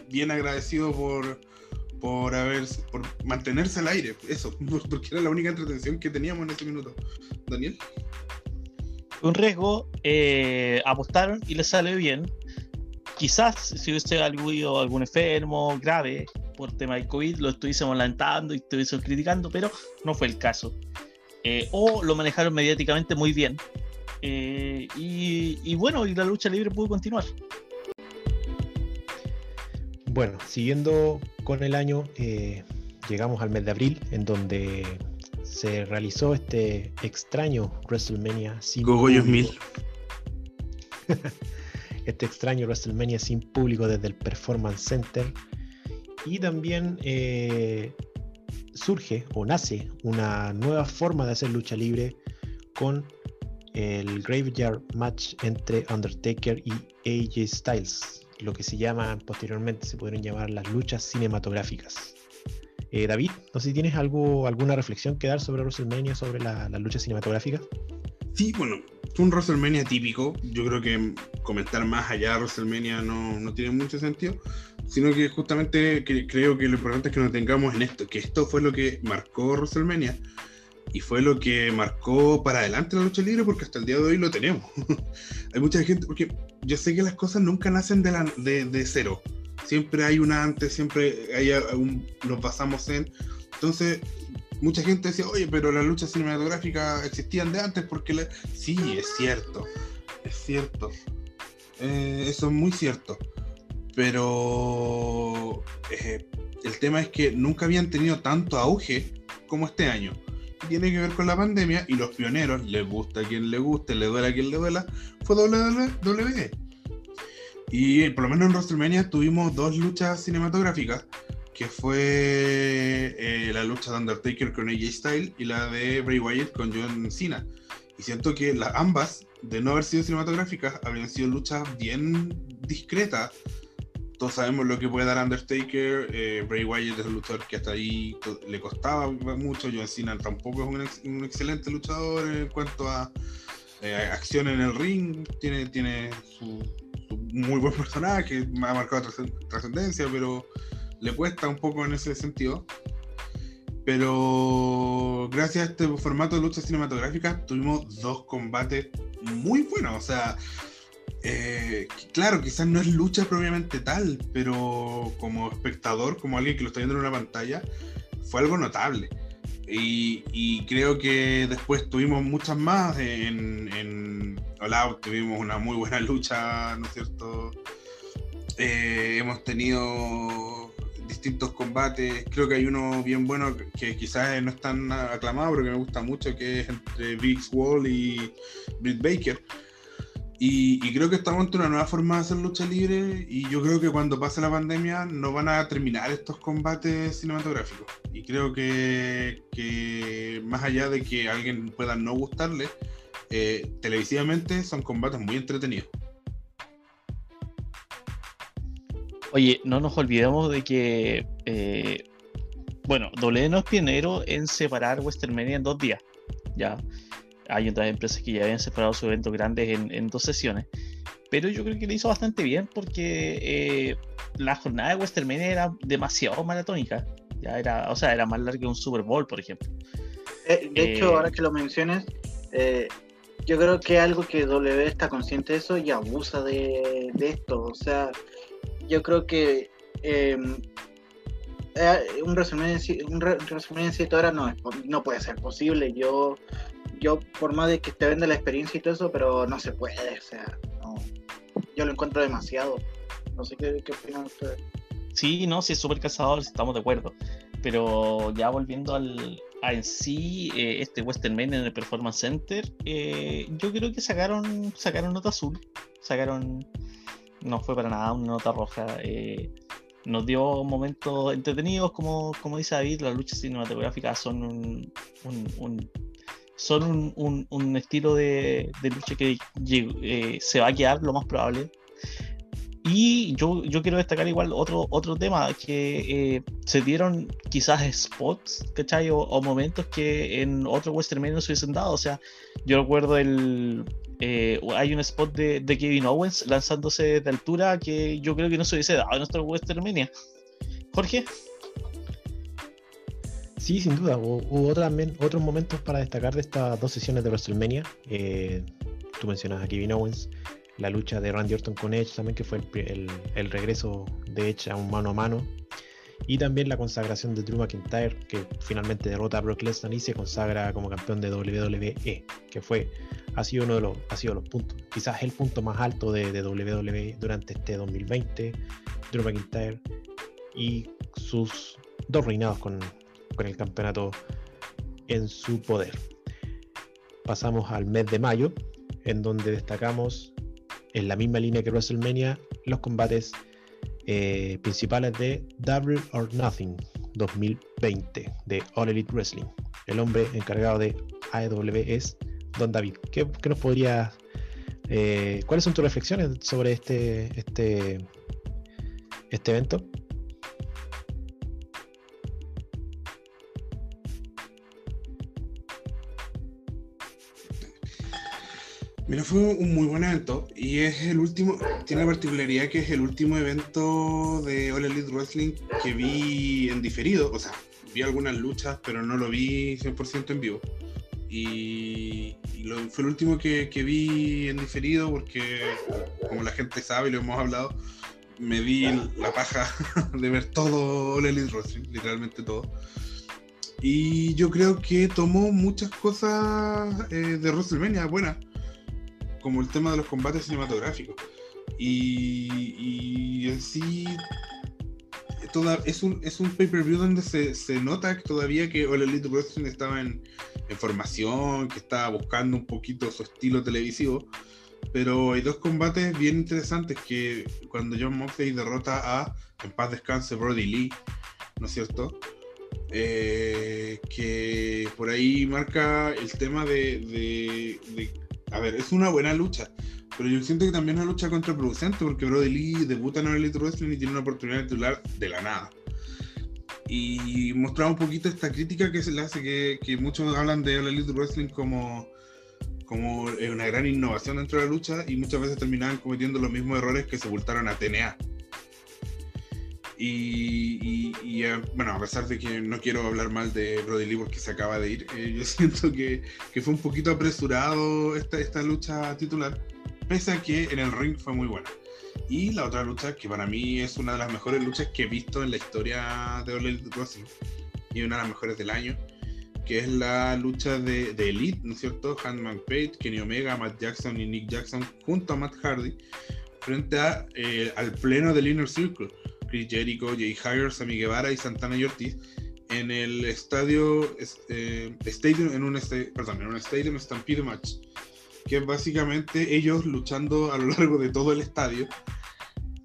Speaker 4: bien agradecido por, por haber por mantenerse al aire, eso, porque era la única entretención que teníamos en ese minuto. Daniel.
Speaker 3: Un riesgo, eh, apostaron y les sale bien. Quizás si hubiese habido algún enfermo grave, por tema del COVID lo estuviésemos lamentando y estuviésemos criticando, pero no fue el caso. Eh, o lo manejaron mediáticamente muy bien. Eh, y, bueno, y la lucha libre pudo continuar.
Speaker 1: Bueno, siguiendo con el año, eh, llegamos al mes de abril, en donde se realizó este extraño WrestleMania
Speaker 4: sin Gogollos mil.
Speaker 1: este extraño WrestleMania sin público desde el Performance Center y también eh, surge o nace una nueva forma de hacer lucha libre con el Graveyard Match entre Undertaker y AJ Styles, lo que se llama posteriormente se pudieron llamar las luchas cinematográficas. Eh, David, no sé si tienes algo, alguna reflexión que dar sobre WrestleMania, sobre las la luchas cinematográficas.
Speaker 4: Sí, bueno, fue un WrestleMania típico. Yo creo que comentar más allá de WrestleMania no, no tiene mucho sentido sino que justamente creo que lo importante es que nos tengamos en esto, que esto fue lo que marcó WrestleMania y fue lo que marcó para adelante la lucha libre porque hasta el día de hoy lo tenemos. hay mucha gente, porque yo sé que las cosas nunca nacen de, la, de, cero, siempre hay una antes, siempre hay un, nos basamos en... Entonces, mucha gente decía, oye, pero las luchas cinematográficas existían de antes porque... Sí, es cierto, es cierto. Eh, eso es muy cierto pero eh, el tema es que nunca habían tenido tanto auge como este año. Tiene que ver con la pandemia y los pioneros, les gusta a quien le guste, le duela a quien le duela, fue WWE. Y por lo menos en WrestleMania tuvimos dos luchas cinematográficas, que fue eh, la lucha de Undertaker con AJ Styles y la de Bray Wyatt con John Cena. Y siento que las ambas, de no haber sido cinematográficas, habrían sido luchas bien discretas, todos sabemos lo que puede dar Undertaker. Eh, Bray Wyatt es un luchador que hasta ahí le costaba mucho. John Cena tampoco es un, excelente luchador en cuanto a eh, acción en el ring. Tiene, tiene su, muy buen personaje, ha marcado trascendencia, pero le cuesta un poco en ese sentido. Pero gracias a este formato de lucha cinematográfica tuvimos dos combates muy buenos. O sea, eh, claro, quizás no es lucha propiamente tal, pero como espectador, como alguien que lo está viendo en una pantalla, fue algo notable. Y, creo que después tuvimos muchas más. En, All tuvimos una muy buena lucha, ¿no es cierto? Eh, hemos tenido distintos combates. Creo que hay uno bien bueno que quizás no es tan aclamado, pero que me gusta mucho, que es entre Big Wall y Britt Baker y, creo que estamos ante una nueva forma de hacer lucha libre y yo creo que cuando pase la pandemia no van a terminar estos combates cinematográficos. Y creo que, más allá de que alguien pueda no gustarle, eh, televisivamente son combates muy entretenidos.
Speaker 3: Oye, no nos olvidemos de que, eh, bueno, W no es pionero en separar Western Media en dos días, ¿ya? Hay otras empresas que ya habían separado sus eventos grandes en, dos sesiones. Pero yo creo que lo hizo bastante bien porque eh, la jornada de WrestleMania era demasiado maratónica. Ya era, o sea, era más larga que un Super Bowl, por ejemplo.
Speaker 2: Eh, de hecho, eh, ahora que lo mencionas, yo creo que algo que W está consciente de eso y abusa de, esto. O sea, yo creo que un resumen un resumen en 7 horas no, no puede ser posible. Yo yo por más de que te venda la experiencia y todo eso, pero no se puede, o sea, no, yo lo encuentro demasiado. No sé qué, qué opinan ustedes.
Speaker 3: Sí, no, sí es súper cazador, estamos de acuerdo. Pero ya volviendo al, a en sí, eh, este Western Main en el Performance Center, eh, yo creo que sacaron, sacaron nota azul, sacaron no fue para nada una nota roja. Eh, nos dio momentos entretenidos, como, como dice David, las luchas cinematográficas son un, son un, estilo de, lucha que eh, se va a quedar lo más probable. Y yo, yo quiero destacar igual otro, otro tema, que eh, se dieron quizás spots, ¿cachai? O, momentos que en otro Western no se hubiesen dado. O sea, yo recuerdo el... Eh, hay un spot de, Kevin Owens lanzándose de altura que yo creo que no se hubiese dado en nuestro Western Jorge.
Speaker 1: Sí, sin duda. Hubo, otros momentos para destacar de estas dos sesiones de WrestleMania. Eh, tú mencionas a Kevin Owens la lucha de Randy Orton con Edge también, que fue el, regreso de Edge a un mano a mano. Y también la consagración de Drew McIntyre, que finalmente derrota a Brock Lesnar y se consagra como campeón de WWE, que fue, ha sido uno de los, ha sido los puntos, quizás el punto más alto de, WWE durante este 2020. Drew McIntyre y sus dos reinados con, con el campeonato en su poder. Pasamos al mes de mayo, en donde destacamos en la misma línea que WrestleMania los combates eh, principales de Double or Nothing 2020 de All Elite Wrestling. El hombre encargado de AEW es Don David. ¿Qué, nos podría... Eh, ¿Cuáles son tus reflexiones sobre este, este, este evento?
Speaker 4: Mira, fue un muy buen evento y es el último, tiene la particularidad que es el último evento de All Elite Wrestling que vi en diferido, o sea, vi algunas luchas, pero no lo vi 100% en vivo. Y, fue el último que, vi en diferido porque, como la gente sabe y lo hemos hablado, me di la paja de ver todo All Elite Wrestling, literalmente todo. Y yo creo que tomó muchas cosas eh, de WrestleMania buenas como el tema de los combates cinematográficos. Y, en sí, toda, es un, es un pay-per-view donde se, se, nota todavía que All Elite Wrestling estaba en, formación, que estaba buscando un poquito su estilo televisivo. Pero hay dos combates bien interesantes que cuando John Moxley derrota a, en paz descanse, Brody Lee, ¿no es cierto? Eh, que por ahí marca el tema de a ver, es una buena lucha, pero yo siento que también es una lucha contraproducente porque Brody Lee debuta en el Elite Wrestling y tiene una oportunidad de titular de la nada. Y mostraba un poquito esta crítica que se le hace, que, muchos hablan de Elite Wrestling como, como una gran innovación dentro de la lucha y muchas veces terminaban cometiendo los mismos errores que sepultaron a TNA. Y, eh, bueno, a pesar de que no quiero hablar mal de Brody Lee porque se acaba de ir, eh, yo siento que, que, fue un poquito apresurado esta, esta lucha titular, pese a que en el ring fue muy buena. Y la otra lucha, que para mí es una de las mejores luchas que he visto en la historia de All Wrestling, y una de las mejores del año, que es la lucha de, de Elite, ¿no es cierto? Handman Page, Kenny Omega, Matt Jackson y Nick Jackson junto a Matt Hardy, frente a, eh, al pleno del Inner Circle Chris Jericho, Jay Hager, Sammy Guevara y Santana y Ortiz en el estadio eh, Stadium, en un, perdón, en un Stadium Stampede Match, que es básicamente ellos luchando a lo largo de todo el estadio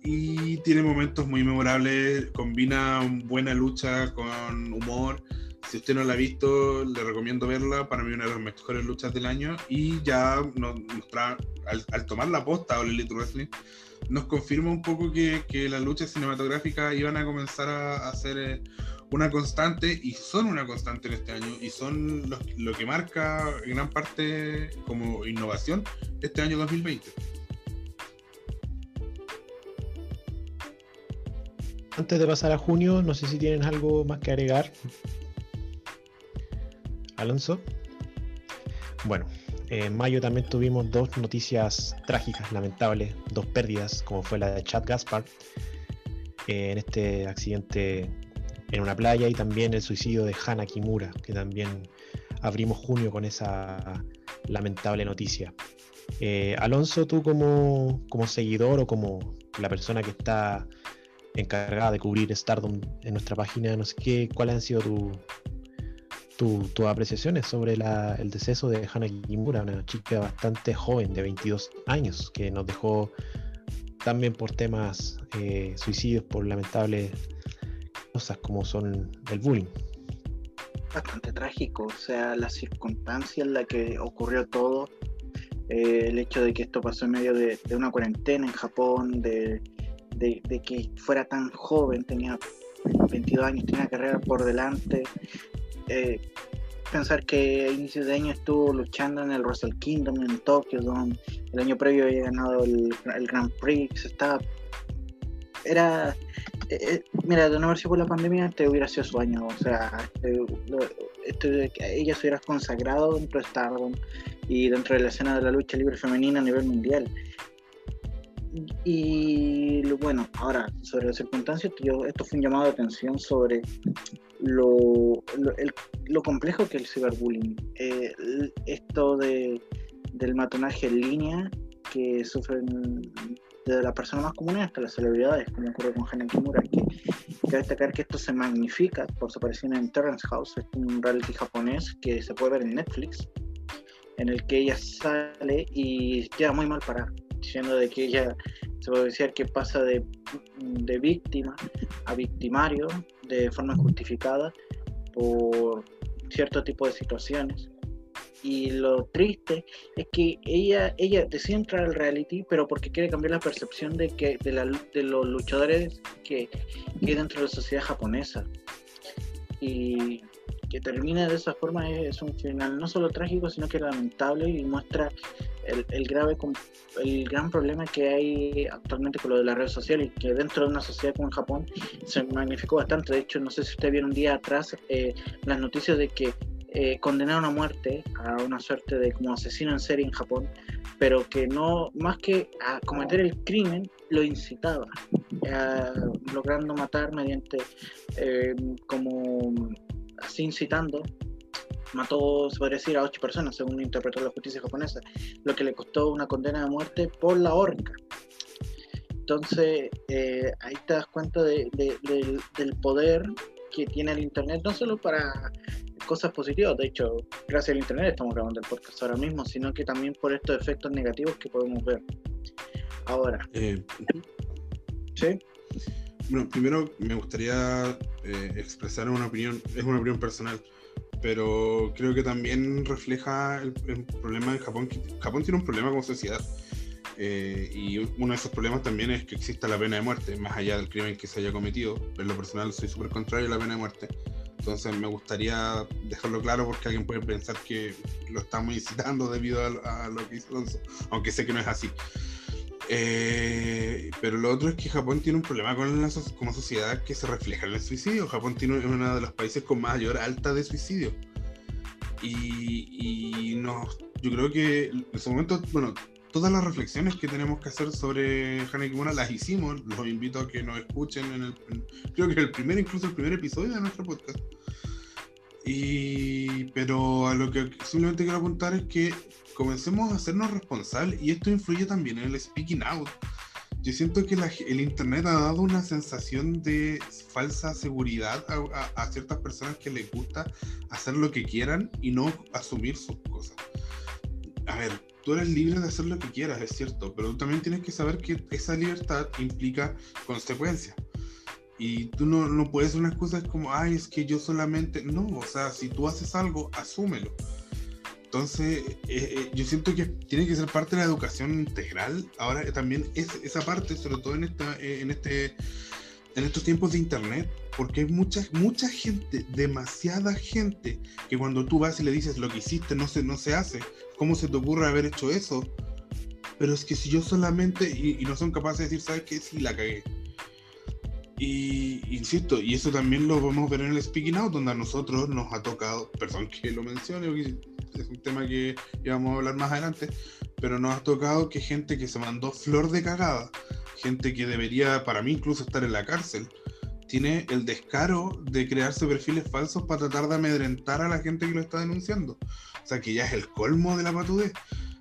Speaker 4: y tiene momentos muy memorables, combina buena lucha con humor. Si usted no la ha visto, le recomiendo verla. Para mí, una de las mejores luchas del año. Y ya nos, al, al, tomar la posta All Elite Wrestling, nos confirma un poco que, las luchas cinematográficas iban a comenzar a, ser eh, una constante y son una constante en este año y son lo, que marca gran parte como innovación este año 2020.
Speaker 1: Antes de pasar a junio, no sé si tienen algo más que agregar. Alonso. Bueno, en mayo también tuvimos dos noticias trágicas, lamentables, dos pérdidas, como fue la de Chad Gaspar eh, en este accidente en una playa y también el suicidio de Hana Kimura, que también abrimos junio con esa lamentable noticia. Eh, Alonso, tú como, como seguidor o como la persona que está encargada de cubrir Stardom en nuestra página, no sé qué, cuáles han sido tu, tus tu apreciaciones sobre el deceso de Hana Kimura, una chica bastante joven de 22 años que nos dejó también por temas eh, suicidios, por lamentables cosas como son el bullying.
Speaker 2: Bastante trágico, o sea, la circunstancia en la que ocurrió todo, eh, el hecho de que esto pasó en medio de, una cuarentena en Japón, de, que fuera tan joven, tenía 22 años, tenía carrera por delante. Eh, pensar que a inicios de año estuvo luchando en el Wrestle Kingdom en Tokio, donde el año previo había ganado el, Grand Prix, estaba era eh, eh, mira, de no haber sido por la pandemia, este hubiera sido su año. O sea, este, este, ella se hubiera consagrado dentro de Stardom y dentro de la escena de la lucha libre femenina a nivel mundial. Y bueno, ahora, sobre las circunstancias, yo, esto fue un llamado de atención sobre lo, lo, complejo que es el ciberbullying. Eh, esto de, del matonaje en línea que sufren desde las personas más comunes hasta las celebridades, como ocurre con Hana Kimura. Que, que destacar que esto se magnifica por su aparición en Terrence House, es un reality japonés que se puede ver en Netflix, en el que ella sale y queda muy mal parada, diciendo de que ella se puede decir que pasa de, de víctima a victimario de forma justificada por cierto tipo de situaciones y lo triste es que ella, ella decide entrar al reality, pero porque quiere cambiar la percepción de que de, la, de los luchadores que, hay dentro de la sociedad japonesa. Y que termine de esa forma es, un final no solo trágico, sino que lamentable y muestra el, el, grave el gran problema que hay actualmente con lo de las redes sociales que dentro de una sociedad como Japón se magnificó bastante. De hecho, no sé si usted vieron un día atrás eh, las noticias de que eh, condenaron a muerte a una suerte de como asesino en serie en Japón, pero que no, más que a cometer el crimen, lo incitaba, eh, logrando matar mediante, eh, como así incitando, mató, se podría decir, a ocho personas, según interpretó la justicia japonesa, lo que le costó una condena de muerte por la horca. Entonces, ahí te das cuenta del poder que tiene el Internet, no solo para cosas positivas. De hecho, gracias al Internet estamos grabando el podcast ahora mismo, sino que también por estos efectos negativos que podemos ver. Ahora.
Speaker 4: Eh,
Speaker 2: ¿Sí?
Speaker 4: Bueno, primero me gustaría eh, expresar una opinión, es una opinión personal, pero creo que también refleja el, problema en Japón. Japón tiene un problema como sociedad. Eh, y uno de esos problemas también es que exista la pena de muerte, más allá del crimen que se haya cometido. En lo personal soy súper contrario a la pena de muerte. Entonces me gustaría dejarlo claro porque alguien puede pensar que lo estamos incitando debido a, lo que hizo aunque sé que no es así. Eh, pero lo otro es que Japón tiene un problema con la, como sociedad que se refleja en el suicidio. Japón tiene uno de los países con mayor alta de suicidio. Y, y no, yo creo que en ese momento, bueno, todas las reflexiones que tenemos que hacer sobre Hana Kimura las hicimos. Los invito a que nos escuchen en el, creo que el primer, incluso el primer episodio de nuestro podcast. Y, pero a lo que simplemente quiero apuntar es que comencemos a hacernos responsables y esto influye también en el speaking out. Yo siento que el Internet ha dado una sensación de falsa seguridad a, a ciertas personas que les gusta hacer lo que quieran y no asumir sus cosas. A ver, tú eres libre de hacer lo que quieras, es cierto, pero tú también tienes que saber que esa libertad implica consecuencias. Y tú no, no puedes una excusa como, ay, es que yo solamente. No, o sea, si tú haces algo, asúmelo. Entonces, eh, eh, yo siento que tiene que ser parte de la educación integral. Ahora también es, esa parte, sobre todo en, esta, eh, en, este, en estos tiempos de internet, porque hay mucha, mucha gente, demasiada gente, que cuando tú vas y le dices lo que hiciste no se, no se hace, ¿cómo se te ocurre haber hecho eso? Pero es que si yo solamente, y, no son capaces de decir, ¿sabes qué? Sí, la cagué. Y insisto, y eso también lo podemos ver en el Speaking Out, donde a nosotros nos ha tocado, perdón que lo mencione, es un tema que íbamos a hablar más adelante, pero nos ha tocado que gente que se mandó flor de cagada, gente que debería para mí incluso estar en la cárcel, tiene el descaro de crearse perfiles falsos para tratar de amedrentar a la gente que lo está denunciando. O sea, que ya es el colmo de la patudez.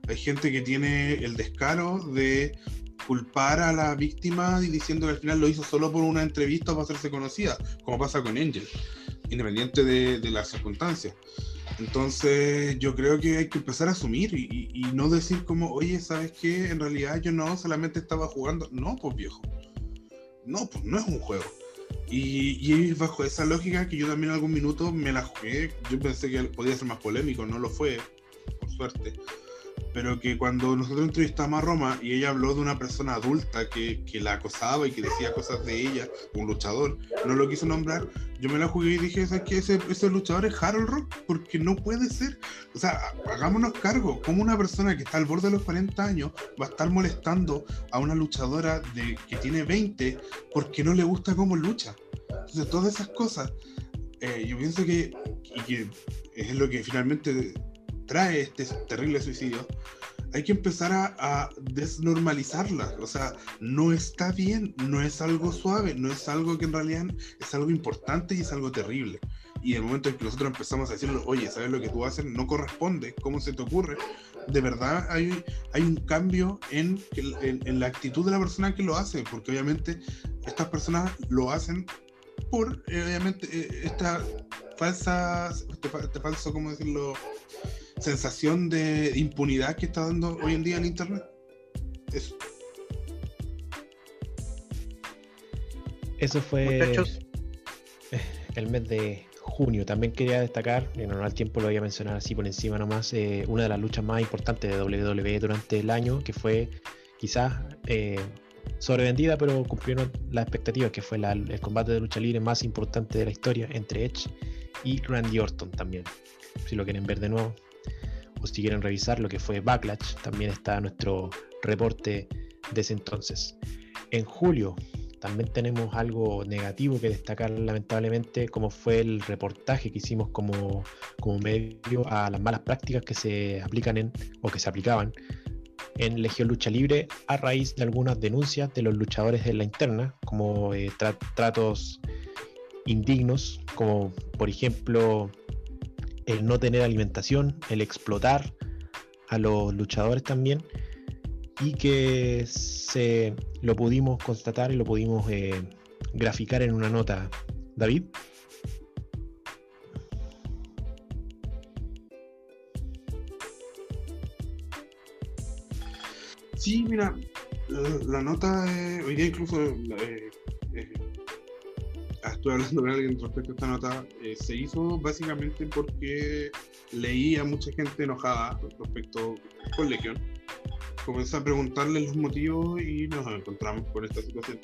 Speaker 4: Hay gente que tiene el descaro de culpar a la víctima y diciendo que al final lo hizo solo por una entrevista para hacerse conocida, como pasa con Angel, independiente de, de las circunstancias. Entonces yo creo que hay que empezar a asumir y, y no decir como, oye, ¿sabes qué? En realidad yo no solamente estaba jugando. No, pues viejo. No, pues no es un juego. Y, y bajo esa lógica que yo también en algún minuto me la jugué. Yo pensé que podía ser más polémico, no lo fue, por suerte pero que cuando nosotros entrevistamos a Roma y ella habló de una persona adulta que, que, la acosaba y que decía cosas de ella, un luchador, no lo quiso nombrar, yo me la jugué y dije, ¿sabes qué? Ese, ese luchador es Harold Rock, porque no puede ser. O sea, hagámonos cargo, como una persona que está al borde de los 40 años va a estar molestando a una luchadora de, que tiene 20 porque no le gusta cómo lucha. Entonces, todas esas cosas, eh, yo pienso que, y que es lo que finalmente trae este terrible suicidio, hay que empezar a, desnormalizarla. O sea, no está bien, no es algo suave, no es algo que en realidad es algo importante y es algo terrible. Y el momento en que nosotros empezamos a decirle, oye, ¿sabes lo que tú haces? No corresponde, ¿cómo se te ocurre? De verdad hay, hay un cambio en, en, en la actitud de la persona que lo hace, porque obviamente estas personas lo hacen por, eh, obviamente, eh, esta falsa, este, este falso, ¿cómo decirlo? Sensación de impunidad que está dando hoy en día en Internet. Eso.
Speaker 1: Eso fue el mes de junio. También quería destacar, en honor al tiempo lo voy a mencionar así por encima nomás, eh, una de las luchas más importantes de WWE durante el año, que fue quizás eh, sobrevendida, pero cumplieron las expectativas, que fue la, el combate de lucha libre más importante de la historia entre Edge y Randy Orton también. Si lo quieren ver de nuevo, o si quieren revisar lo que fue Backlash, también está nuestro reporte de ese entonces. En julio también tenemos algo negativo que destacar lamentablemente, como fue el reportaje que hicimos como, como medio a las malas prácticas que se aplican en, o que se aplicaban en Legión Lucha Libre a raíz de algunas denuncias de los luchadores de la interna, como eh, tratos indignos, como por ejemplo el no tener alimentación, el explotar a los luchadores también, y que se lo pudimos constatar y lo pudimos eh, graficar en una nota. David.
Speaker 4: Sí, mira, la, nota, eh, hoy día incluso eh, estuve hablando con alguien respecto a esta nota, eh, se hizo básicamente porque leí a mucha gente enojada respecto con Legión. Comencé a preguntarle los motivos y nos encontramos con esta situación.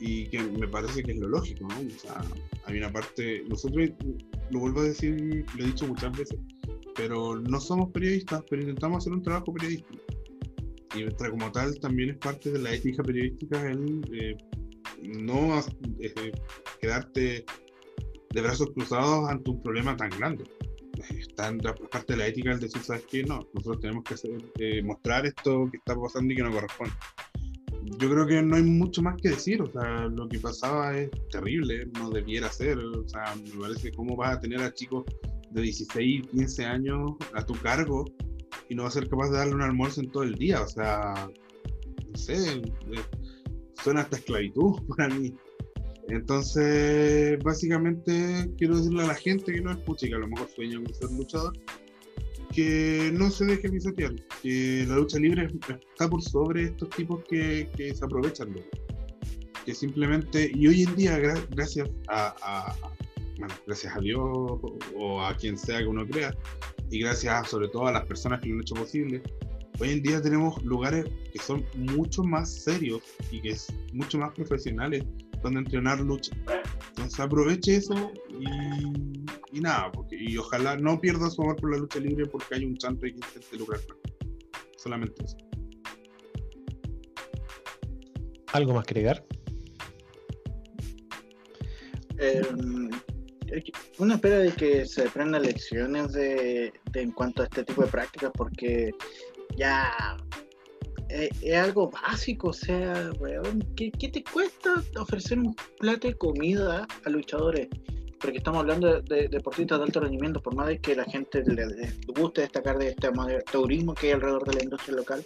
Speaker 4: Y que me parece que es lo lógico, ¿no? O sea, hay una parte, nosotros, lo vuelvo a decir, lo he dicho muchas veces, pero no somos periodistas, pero intentamos hacer un trabajo periodístico. Y como tal también es parte de la ética periodística el eh, no eh, quedarte de brazos cruzados ante un problema tan grande. Está en parte de la ética el decir, ¿sabes qué? No, nosotros tenemos que hacer, eh, mostrar esto que está pasando y que no corresponde. Yo creo que no hay mucho más que decir, o sea, lo que pasaba es terrible, no debiera ser, o sea, me parece cómo vas a tener a chicos de 16, 15 años a tu cargo y no vas a ser capaz de darle un almuerzo en todo el día, o sea, no sé, eh, suena hasta esclavitud para mí. Entonces, básicamente quiero decirle a la gente que no escuche, que a lo mejor sueña con ser luchador, que no se deje pisotear, que la lucha libre está por sobre estos tipos que, que se aprovechan de que simplemente, y hoy en día, gracias a, bueno, gracias a Dios o a quien sea que uno crea, y gracias sobre todo a las personas que lo han hecho posible, hoy en día tenemos lugares que son mucho más serios y que es mucho más profesionales donde entrenar lucha. Entonces aproveche eso y, y nada, porque, y ojalá no pierda su amor por la lucha libre porque hay un chanto que intente lograr. Solamente eso.
Speaker 1: ¿Algo más que agregar?
Speaker 2: Eh, una espera de que se aprendan lecciones de, de, en cuanto a este tipo de prácticas porque ya eh, es algo básico, o sea, weón, ¿qué, te cuesta ofrecer un plato de comida a luchadores? Porque estamos hablando de, deportistas de alto rendimiento, por más de que la gente le, guste destacar de este teurismo que hay alrededor de la industria local,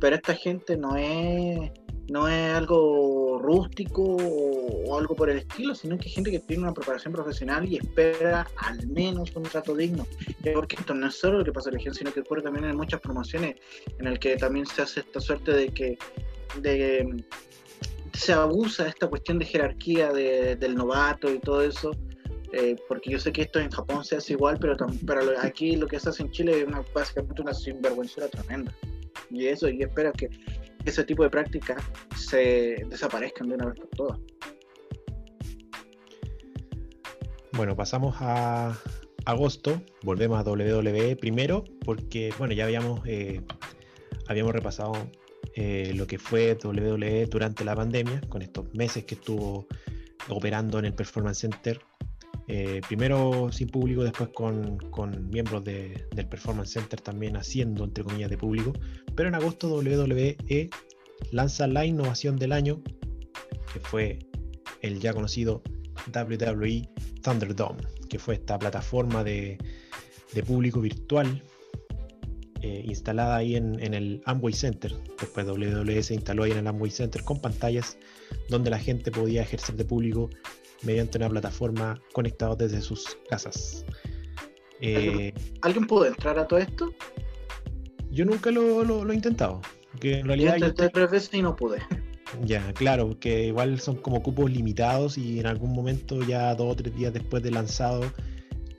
Speaker 2: pero esta gente no es no es algo rústico o, algo por el estilo, sino que gente que tiene una preparación profesional y espera al menos un trato digno. Porque esto no es solo lo que pasa en la región, sino que ocurre también en muchas promociones, en el que también se hace esta suerte de que se abusa esta cuestión de jerarquía del novato y todo eso. Eh, porque yo sé que esto en Japón se hace igual, pero, pero aquí lo que se hace en Chile es básicamente una sinvergüenza tremenda. Y eso, y espero que ese tipo de prácticas se desaparezcan de una vez por todas.
Speaker 1: Bueno, pasamos a agosto, volvemos a WWE primero, porque bueno, ya habíamos, eh, habíamos repasado eh, lo que fue WWE durante la pandemia, con estos meses que estuvo operando en el Performance Center eh, primero sin público, después con, miembros del Performance Center también haciendo, entre comillas, de público. Pero en agosto WWE lanza la innovación del año, que fue el ya conocido WWE Thunderdome, que fue esta plataforma de, público virtual eh, instalada ahí en, en, el Amway Center. Después WWE se instaló ahí en el Amway Center con pantallas donde la gente podía ejercer de público mediante una plataforma conectada desde sus casas.
Speaker 2: Eh, ¿Alguien pudo entrar a todo esto?
Speaker 1: Yo nunca lo, he intentado. Que en realidad.
Speaker 2: Yo intenté tres veces y no pude.
Speaker 1: Ya, claro, que igual son como cupos limitados y en algún momento, ya dos o tres días después de lanzado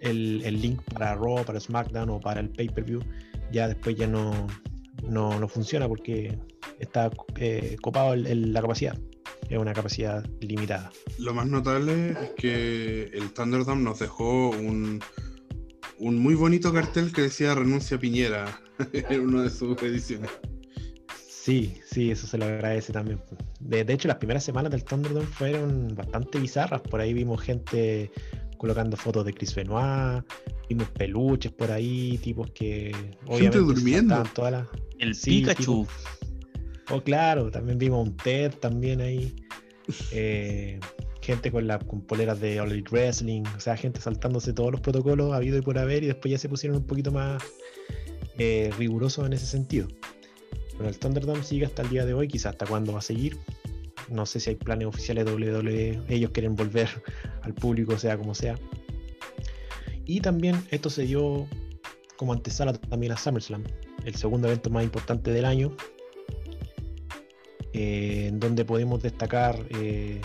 Speaker 1: el, link para Raw, para SmackDown o para el pay-per-view, ya después ya no, no, funciona porque está eh, copado la capacidad es una capacidad limitada.
Speaker 4: Lo más notable es que el Thunderdome nos dejó un, un muy bonito cartel que decía renuncia Piñera en una de sus ediciones.
Speaker 1: Sí, sí, eso se lo agradece también. De, hecho, las primeras semanas del Thunderdome fueron bastante bizarras. Por ahí vimos gente colocando fotos de Chris Benoit, vimos peluches por ahí, tipos que
Speaker 4: obviamente durmiendo.
Speaker 3: El Pikachu.
Speaker 1: Oh, claro, también vimos un TED también ahí. Eh, gente con, la, con poleras de All Elite Wrestling, o sea, gente saltándose todos los protocolos habido y por haber, y después ya se pusieron un poquito más eh, rigurosos en ese sentido. Bueno, el Thunderdome sigue hasta el día de hoy, quizás hasta cuándo va a seguir. No sé si hay planes oficiales de WWE, ellos quieren volver al público, sea como sea. Y también esto se dio como antesala también a SummerSlam, el segundo evento más importante del año, eh, en donde podemos destacar eh,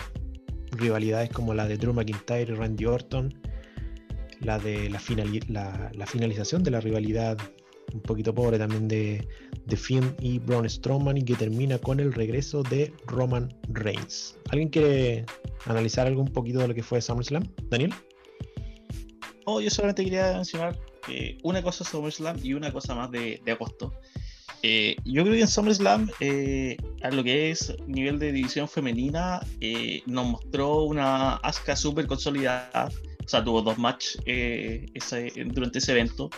Speaker 1: rivalidades como la de Drew McIntyre y Randy Orton, la de la, finalización de la rivalidad un poquito pobre también de, de Finn y Braun Strowman y que termina con el regreso de Roman Reigns. ¿Alguien quiere analizar algo un poquito de lo que fue SummerSlam? Daniel.
Speaker 3: Oh, yo solamente quería mencionar una cosa SummerSlam y una cosa más de agosto. Eh, yo creo que en SummerSlam, eh, a lo que es nivel de división femenina, eh, nos mostró una Asuka súper consolidada. O sea, tuvo dos matches durante ese evento.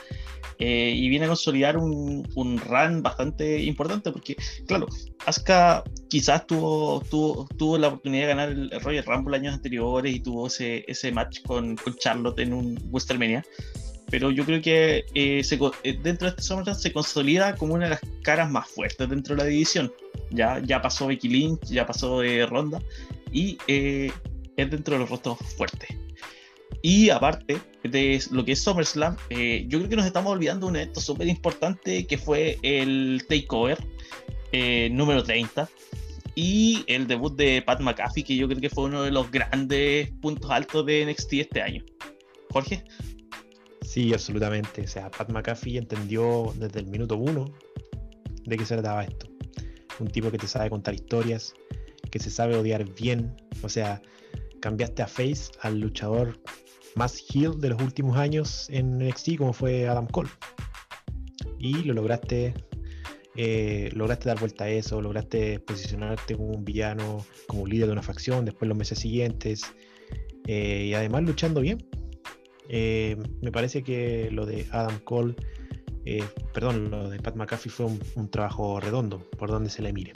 Speaker 3: y viene a consolidar un, un, run bastante importante porque, claro, Asuka quizás tuvo, tuvo, tuvo la oportunidad de ganar el Royal Rumble años anteriores y tuvo ese, ese match con, con Charlotte en un WrestleMania pero yo creo que eh, eh, dentro de este SummerSlam se consolida como una de las caras más fuertes dentro de la división. Ya, ya pasó Becky Lynch, ya pasó de Ronda y eh, es dentro de los rostros fuertes. Y aparte de lo que es SummerSlam, yo creo que nos estamos olvidando de un evento súper importante que fue el Takeover número 30 y el debut de Pat McAfee, que yo creo que fue uno de los grandes puntos altos de NXT este año. Jorge.
Speaker 1: Sí, absolutamente. O sea, Pat McAfee entendió desde el minuto uno de qué se trataba esto. Un tipo que te sabe contar historias, que se sabe odiar bien. O sea, cambiaste a Face al luchador más heel de los últimos años en NXT, como fue Adam Cole. Y lo lograste, eh, lograste dar vuelta a eso, lograste posicionarte como un villano, como líder de una facción, después los meses siguientes. Eh, y además luchando bien. Eh, me parece que lo de Adam Cole, eh, perdón, lo de Pat McAfee fue un, trabajo redondo, por donde se le mire.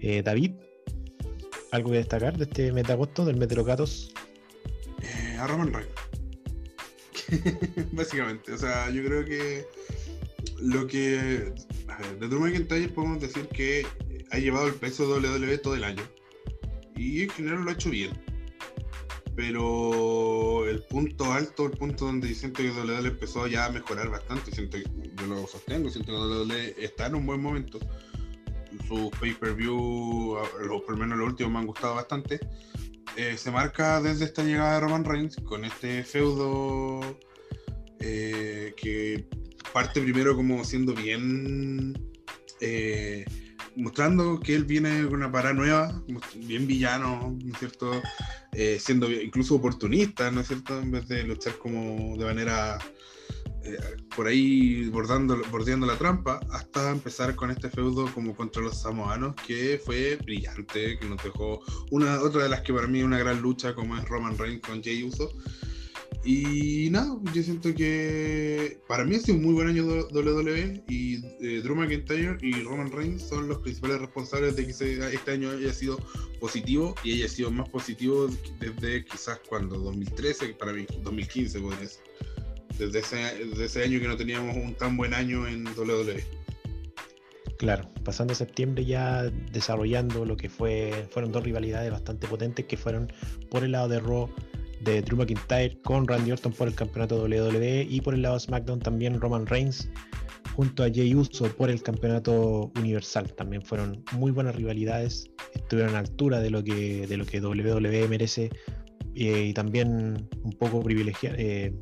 Speaker 1: Eh, David, ¿algo que destacar de este mes de agosto, del mes de los gatos?
Speaker 4: a Roman Reigns. Básicamente, o sea, yo creo que lo que a ver, de Drew McIntyre podemos decir que ha llevado el peso WWE todo el año. Y en general lo ha hecho bien. Pero el punto alto, el punto donde siento que WWE empezó ya a mejorar bastante, siento que yo lo sostengo, siento que WWE está en un buen momento. Sus pay-per-view, por lo menos los últimos me han gustado bastante. Eh, se marca desde esta llegada de Roman Reigns con este feudo eh, que parte primero como siendo bien eh, mostrando que él viene con una parada nueva, bien villano, ¿no es cierto? Eh, siendo incluso oportunista, ¿no es cierto? En vez de luchar como de manera eh, por ahí bordando, bordeando la trampa, hasta empezar con este feudo como contra los samoanos, que fue brillante, que nos dejó una otra de las que para mí es una gran lucha, como es Roman Reigns con Jay Uso y nada, yo siento que para mí ha sido un muy buen año WWE y eh, Drew McIntyre y Roman Reigns son los principales responsables de que este año haya sido positivo y haya sido más positivo desde quizás cuando 2013, para mí 2015 podría ser. Desde ese, desde ese año que no teníamos un tan buen año en WWE.
Speaker 1: Claro, pasando septiembre ya desarrollando lo que fue fueron dos rivalidades bastante potentes que fueron por el lado de Raw de Drew McIntyre con Randy Orton por el campeonato WWE y por el lado de SmackDown también Roman Reigns junto a Jey Uso por el campeonato universal. También fueron muy buenas rivalidades, estuvieron a altura de lo que, de lo que WWE merece eh, y también un poco privilegiado. Eh,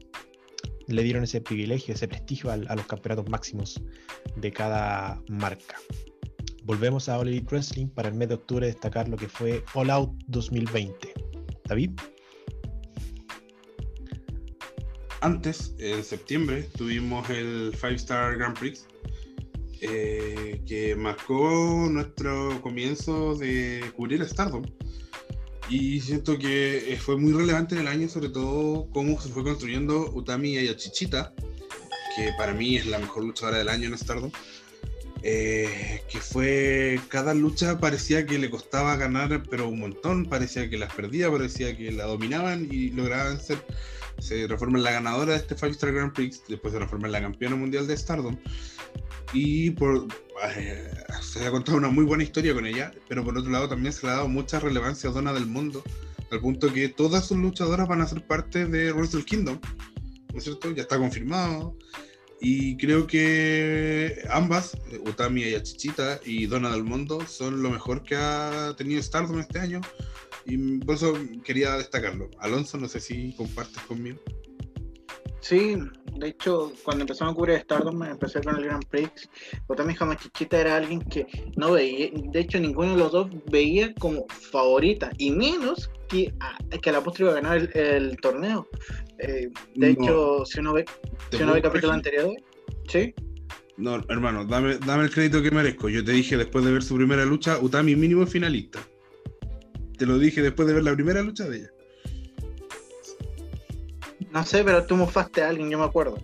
Speaker 1: le dieron ese privilegio, ese prestigio a, los campeonatos máximos de cada marca. Volvemos a All Wrestling para el mes de octubre destacar lo que fue All Out 2020. David.
Speaker 4: Antes, en septiembre, tuvimos el Five Star Grand Prix, eh, que marcó nuestro comienzo de cubrir Stardom. Y siento que eh, fue muy relevante en el año, sobre todo cómo se fue construyendo Utami Ayachichita, que para mí es la mejor luchadora del año en Stardom. Eh, que fue cada lucha parecía que le costaba ganar, pero un montón, parecía que las perdía, parecía que la dominaban y lograban ser se reforma en la ganadora de este Five Star Grand Prix, después se reforma en la campeona mundial de Stardom. Y por, eh, se ha contado una muy buena historia con ella, pero por otro lado también se le ha dado mucha relevancia a Dona del Mundo, al punto que todas sus luchadoras van a ser parte de Wrestle Kingdom, ¿no es cierto? Ya está confirmado. Y creo que ambas, Utami y Achichita y Dona del Mundo, son lo mejor que ha tenido Stardom este año. Y por eso quería destacarlo. Alonso, no sé si compartes conmigo.
Speaker 2: Sí, de hecho, cuando empezamos a cubrir Stardom, me empecé con el Grand Prix. Otami Hamachichita era alguien que no veía, de hecho, ninguno de los dos veía como favorita, y menos que, que a la postre iba a ganar el, torneo. Eh, de hecho, si uno ve, si uno ve capítulo anterior, sí.
Speaker 4: No, hermano, dame, dame el crédito que merezco. Yo te dije después de ver su primera lucha, Utami mínimo finalista. Te lo dije después de ver la primera lucha de ella.
Speaker 2: No sé, pero tú mofaste a alguien, yo me acuerdo.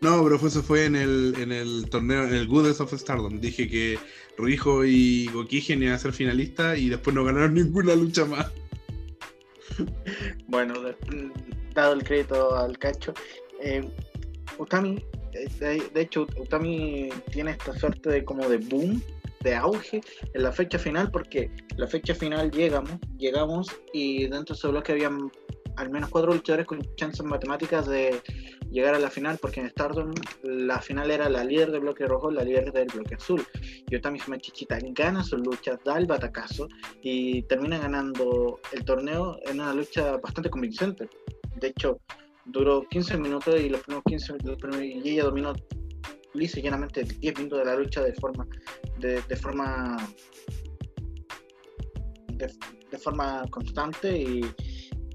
Speaker 4: No, pero eso fue en el, en el torneo, en el Goodness of Stardom. Dije que Rijo y Gokigen iban a ser finalistas y después no ganaron ninguna lucha más.
Speaker 2: Bueno, dado el crédito al cacho, eh, Utami, eh, de, hecho, Utami tiene esta suerte de como de boom de auge en la fecha final porque la fecha final llegamos, llegamos y dentro de ese bloque habían al menos cuatro luchadores con chances matemáticas de llegar a la final porque en Stardom la final era la líder del bloque rojo, la líder del bloque azul. Y Otami Chichita gana su lucha, da el batacazo y termina ganando el torneo en una lucha bastante convincente. De hecho, duró 15 minutos y los primeros 15 minutos y ella dominó lisa y llanamente 10 minutos de la lucha de forma de, forma de, forma constante y,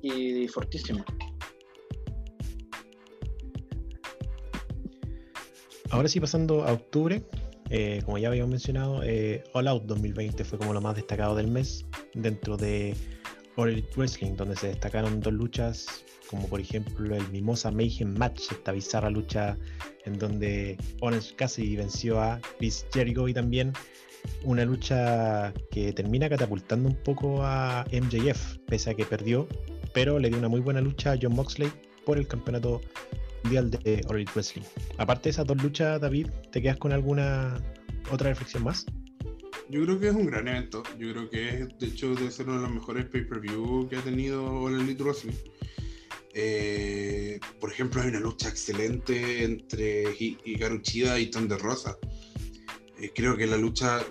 Speaker 2: y fortísima.
Speaker 1: Ahora sí, pasando a octubre, eh, como ya habíamos mencionado, eh, All Out 2020 fue como lo más destacado del mes dentro de All Elite Wrestling, donde se destacaron dos luchas como por ejemplo el Mimosa Mayhem Match, esta bizarra lucha en donde Orange Cassidy venció a Chris Jericho y también una lucha que termina catapultando un poco a MJF, pese a que perdió, pero le dio una muy buena lucha a John Moxley por el campeonato mundial de All Wrestling. Aparte de esas dos luchas, David, ¿te quedas con alguna otra reflexión más?
Speaker 4: Yo creo que es un gran evento. Yo creo que es, de hecho, debe ser uno de los mejores pay-per-view que ha tenido All Elite Wrestling. Eh, por ejemplo, hay una lucha excelente entre Hikaru Chida y Thunder Rosa. Eh, creo que la lucha,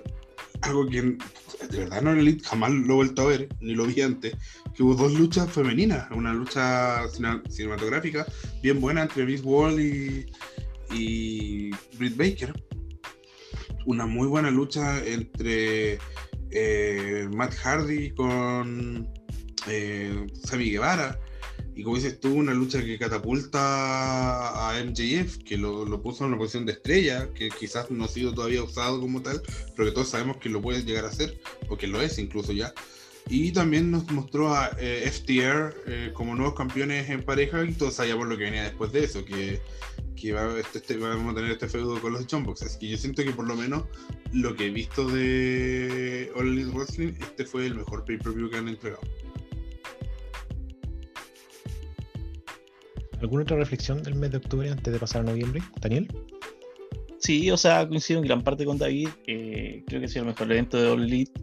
Speaker 4: algo que de verdad no Elite jamás lo he vuelto a ver, ni lo vi antes, que hubo dos luchas femeninas, una lucha cinematográfica bien buena entre Miss Wall y, y Britt Baker. Una muy buena lucha entre eh, Matt Hardy con eh, Sammy Guevara y como dices tú, una lucha que catapulta a MJF, que lo, puso en una posición de estrella, que quizás no ha sido todavía usado como tal, pero que todos sabemos que lo puede llegar a ser, o que lo es incluso ya. Y también nos mostró a eh, FTR eh, como nuevos campeones en pareja, y todos sabíamos lo que venía después de eso, que, que va, este, este, vamos a tener este feudo con los Jumbox. Así que yo siento que por lo menos lo que he visto de All Elite Wrestling, este fue el mejor pay-per-view que han entregado.
Speaker 1: ¿Alguna otra reflexión del mes de octubre antes de pasar a noviembre, Daniel?
Speaker 3: Sí, o sea, coincido en gran parte con David. Eh, creo que ha sido el mejor evento de All Elite.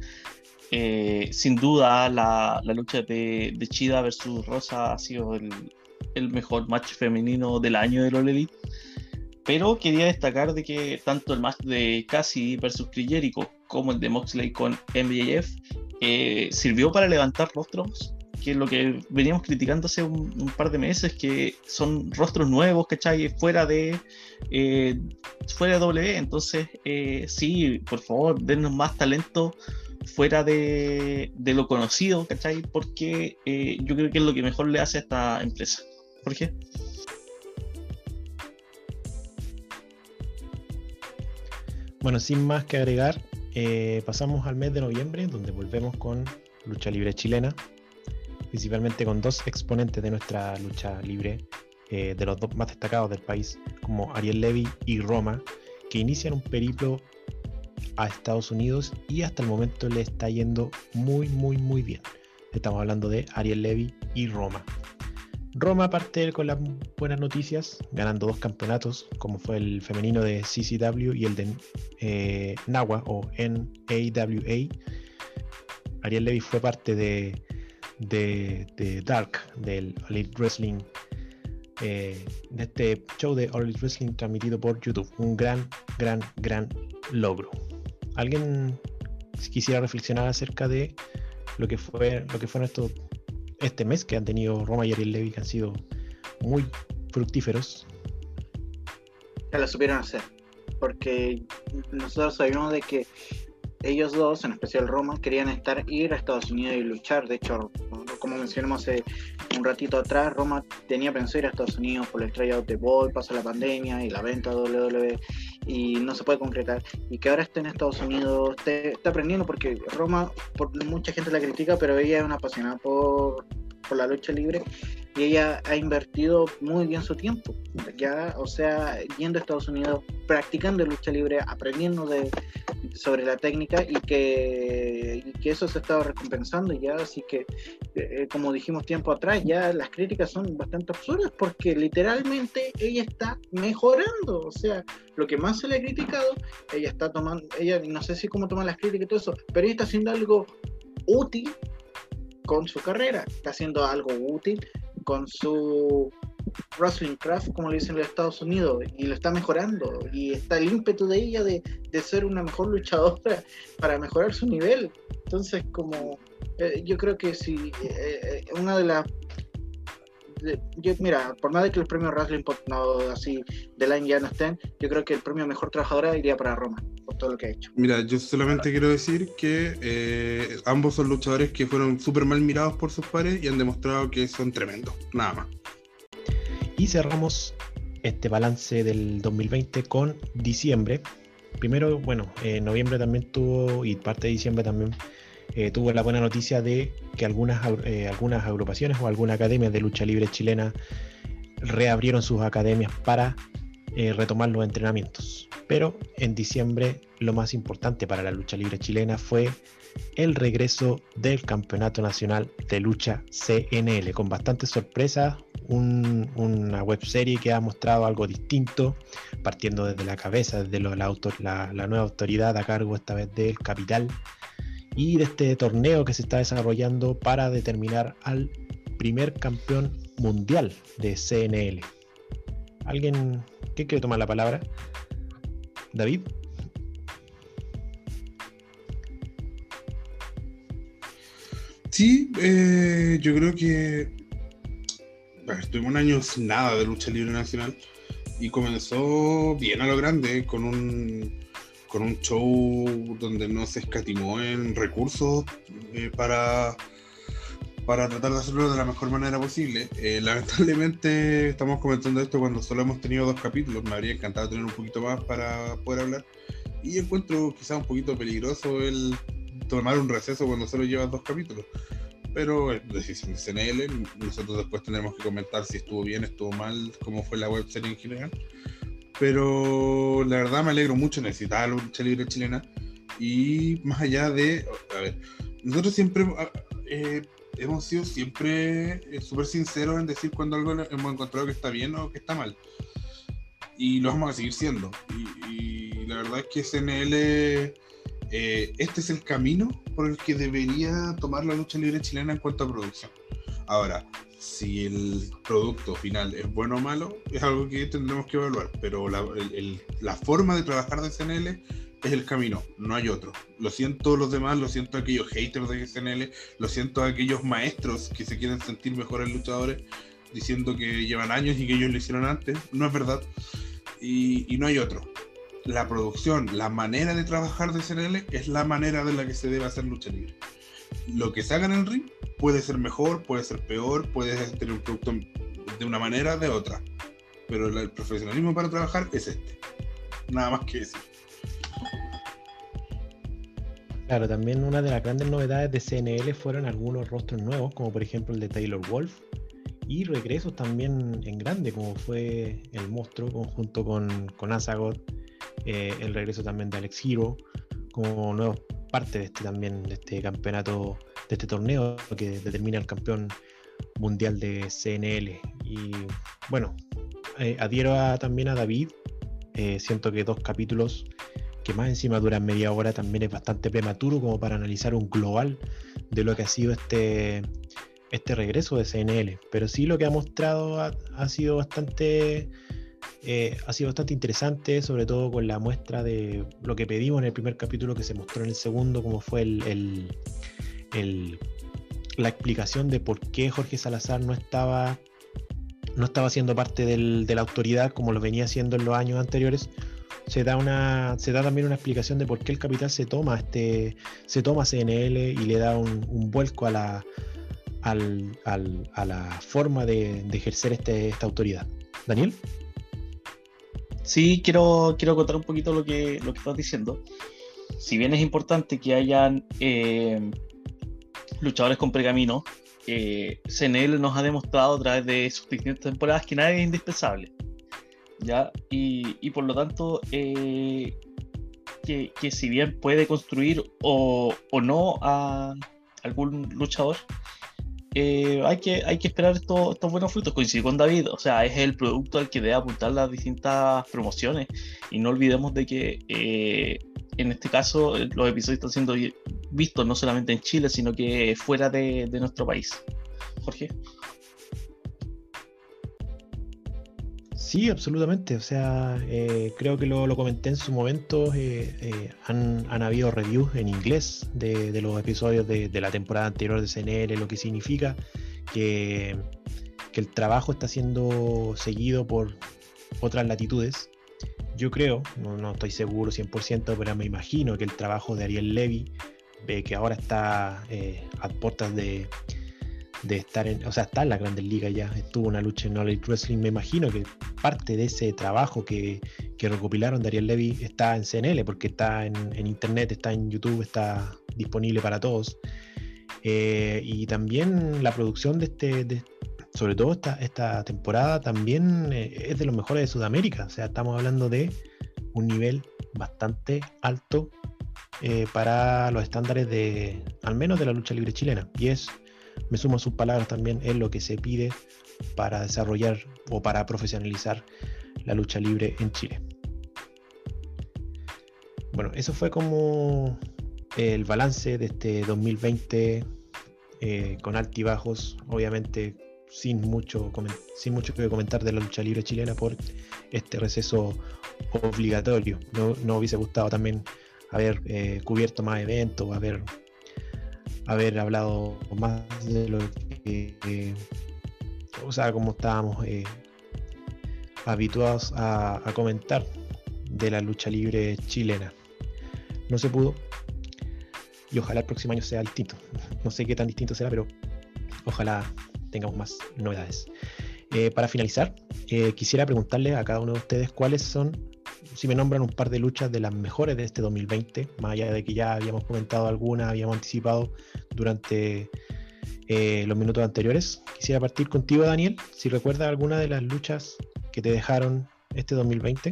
Speaker 3: Eh, sin duda, la, lucha de, Chida versus Rosa ha sido el, mejor match femenino del año de All Elite. Pero quería destacar de que tanto el match de Cassie versus Chris como el de Moxley con MJF eh, sirvió para levantar rostros que lo que veníamos criticando hace un, par de meses, que son rostros nuevos, ¿cachai? Fuera de, eh, fuera de W. Entonces, eh, sí, por favor, denos más talento fuera de, lo conocido, ¿cachai? Porque yo creo que es lo que mejor le hace a esta empresa. ¿Por qué?
Speaker 1: Bueno, sin más que agregar, pasamos al mes de noviembre, donde volvemos con lucha libre chilena principalmente con dos exponentes de nuestra lucha libre, eh, de los dos más destacados del país, como Ariel Levy y Roma, que inician un periplo a Estados Unidos y hasta el momento le está yendo muy, muy, muy bien. Estamos hablando de Ariel Levy y Roma. Roma parte con las buenas noticias, ganando dos campeonatos, como fue el femenino de CCW y el de eh, NAWA o NAWA. Ariel Levy fue parte de Dark, del Elite Wrestling, eh, de este show de Elite Wrestling transmitido por YouTube. Un gran, gran, gran logro. ¿Alguien quisiera reflexionar acerca de lo que fue lo que fue este mes que han tenido Roma y Ariel Levy que han sido muy fructíferos?
Speaker 2: Ya lo supieron hacer, porque nosotros sabíamos de que ellos dos, en especial Roma, querían estar ir a Estados Unidos y luchar. De hecho, como mencionamos hace un ratito atrás, Roma tenía pensado ir a Estados Unidos por el tryout de Boy, pasó la pandemia y la venta de WWE y no se puede concretar. Y que ahora esté en Estados Unidos, está aprendiendo porque Roma, por, mucha gente la critica, pero ella es una apasionada por, por la lucha libre y ella ha invertido muy bien su tiempo, ya, o sea, yendo a Estados Unidos, practicando lucha libre, aprendiendo de, sobre la técnica y que, que eso se ha estado recompensando ya, así que, eh, como dijimos tiempo atrás, ya las críticas son bastante absurdas porque literalmente ella está mejorando, o sea, lo que más se le ha criticado, ella está tomando, ella no sé si cómo toma las críticas y todo eso, pero ella está haciendo algo útil con su carrera, está haciendo algo útil con su wrestling craft, como le dicen en los Estados Unidos, y lo está mejorando. Y está el ímpetu de ella de, ser una mejor luchadora para mejorar su nivel. Entonces, como eh, yo creo que si eh, eh, una de las yo, mira, por más de que el premio Wrestling no, así del año ya no estén, yo creo que el premio Mejor Trabajadora iría para Roma, por todo lo que ha hecho.
Speaker 4: Mira, yo solamente quiero decir que eh, ambos son luchadores que fueron súper mal mirados por sus pares y han demostrado que son tremendos, nada más.
Speaker 1: Y cerramos este balance del 2020 con diciembre. Primero, bueno, en noviembre también tuvo, y parte de diciembre también eh, tuvo la buena noticia de que algunas, eh, algunas agrupaciones o algunas academias de lucha libre chilena reabrieron sus academias para eh, retomar los entrenamientos. Pero en diciembre lo más importante para la lucha libre chilena fue el regreso del Campeonato Nacional de Lucha CNL, con bastantes sorpresas, una web serie que ha mostrado algo distinto, partiendo desde la cabeza, desde la, la, nueva autoridad a cargo esta vez del capital y de este torneo que se está desarrollando para determinar al primer campeón mundial de CNL. ¿Alguien que quiere tomar la palabra? David.
Speaker 4: Sí, eh, yo creo que estuve un año sin nada de lucha libre nacional y comenzó bien a lo grande con un con un show donde no se escatimó en recursos eh, para para tratar de hacerlo de la mejor manera posible. Eh, lamentablemente estamos comentando esto cuando solo hemos tenido dos capítulos. Me habría encantado tener un poquito más para poder hablar. Y encuentro quizás un poquito peligroso el tomar un receso cuando solo llevas dos capítulos. Pero es decisión de CNL. Nosotros después tenemos que comentar si estuvo bien, estuvo mal, cómo fue la web serie en general. Pero la verdad me alegro mucho, necesitaba la lucha libre chilena. Y más allá de. A ver, nosotros siempre. Eh, hemos sido siempre eh, súper sinceros en decir cuando algo hemos encontrado que está bien o que está mal. Y lo vamos a seguir siendo. Y, la verdad es que SNL, eh, este es el camino por el que debería tomar la lucha libre chilena en cuanto a producción. Ahora, si el producto final es bueno o malo, es algo que tendremos que evaluar, pero la, forma de trabajar de SNL es el camino, no hay otro. Lo siento los demás, lo siento a aquellos haters de SNL, lo siento a aquellos maestros que se quieren sentir mejores luchadores diciendo que llevan años y que ellos lo hicieron antes. No es verdad. Y, no hay otro. La producción, la manera de trabajar de SNL es la manera de la que se debe hacer lucha libre. Lo que se haga en el ring puede ser mejor, puede ser peor, puede tener un producto de una manera, de otra. Pero el profesionalismo para trabajar es este. Nada más que decir.
Speaker 1: Claro, también una de las grandes novedades de CNL fueron algunos rostros nuevos, como por ejemplo el de Taylor Wolf, y regresos también en grande, como fue el monstruo conjunto con, con Azagot, eh, el regreso también de Alex Hero, como nueva parte de este también, de este campeonato, de este torneo que determina el campeón mundial de CNL. Y bueno, eh, adhiero también a David, eh, siento que dos capítulos que más encima duran media hora, también es bastante prematuro como para analizar un global de lo que ha sido este, este regreso de CNL. Pero sí lo que ha mostrado ha, sido bastante. Eh, ha sido bastante interesante, sobre todo con la muestra de lo que pedimos en el primer capítulo que se mostró en el segundo, como fue el, la explicación de por qué Jorge Salazar no estaba no estaba siendo parte de la autoridad como lo venía haciendo en los años anteriores, se da una se da también una explicación de por qué el capital se toma este se toma CNL y le da un, vuelco a la al, a la forma de, ejercer este, esta autoridad. Daniel.
Speaker 3: Sí, quiero, quiero contar un poquito lo que, lo que estás diciendo. Si bien es importante que hayan eh, luchadores con pergamino, eh, CNL nos ha demostrado a través de sus distintas temporadas que nadie es indispensable. ¿ya? Y, por lo tanto, eh, que, si bien puede construir o, no a algún luchador, eh, hay, que, hay que esperar estos, buenos frutos. Coincido con David, o sea, es el producto al que debe apuntar las distintas promociones. Y no olvidemos de que eh, en este caso los episodios están siendo vistos no solamente en Chile, sino que fuera de, de nuestro país. Jorge.
Speaker 1: Sí, absolutamente. O sea, eh, creo que lo, comenté en su momento. Eh, eh, han, habido reviews en inglés de, los episodios de, la temporada anterior de CNL, lo que significa que, el trabajo está siendo seguido por otras latitudes. Yo creo, no, estoy seguro 100%, pero me imagino que el trabajo de Ariel Levy, que ahora está a puertas de, de estar en, o sea, está en la Grandes Ligas ya, estuvo una lucha en All Wrestling, me imagino que parte de ese trabajo que, que recopilaron Dariel Levy está en CNL, porque está en, internet, está en YouTube, está disponible para todos. Eh, y también la producción de este, sobre todo esta, esta temporada, también eh, es de los mejores de Sudamérica, o sea, estamos hablando de un nivel bastante alto eh, para los estándares de, al menos de la lucha libre chilena, y es me sumo a sus palabras también, es lo que se pide para desarrollar o para profesionalizar la lucha libre en Chile. Bueno, eso fue como el balance de este 2020 eh, con altibajos, obviamente sin mucho, sin mucho que comentar de la lucha libre chilena por este receso obligatorio. No, no hubiese gustado también haber eh, cubierto más eventos, haber, haber hablado más de lo que, eh, o sea, como estábamos eh, habituados a, comentar de la lucha libre chilena. No se pudo. Y ojalá el próximo año sea distinto. No sé qué tan distinto será, pero ojalá tengamos más novedades. para finalizar, quisiera preguntarle a cada uno de ustedes cuáles son si me nombran un par de luchas de las mejores de este 2020, más allá de que ya habíamos comentado algunas, habíamos anticipado durante eh, los minutos anteriores. Quisiera partir contigo, Daniel, si recuerdas alguna de las luchas que te dejaron este 2020.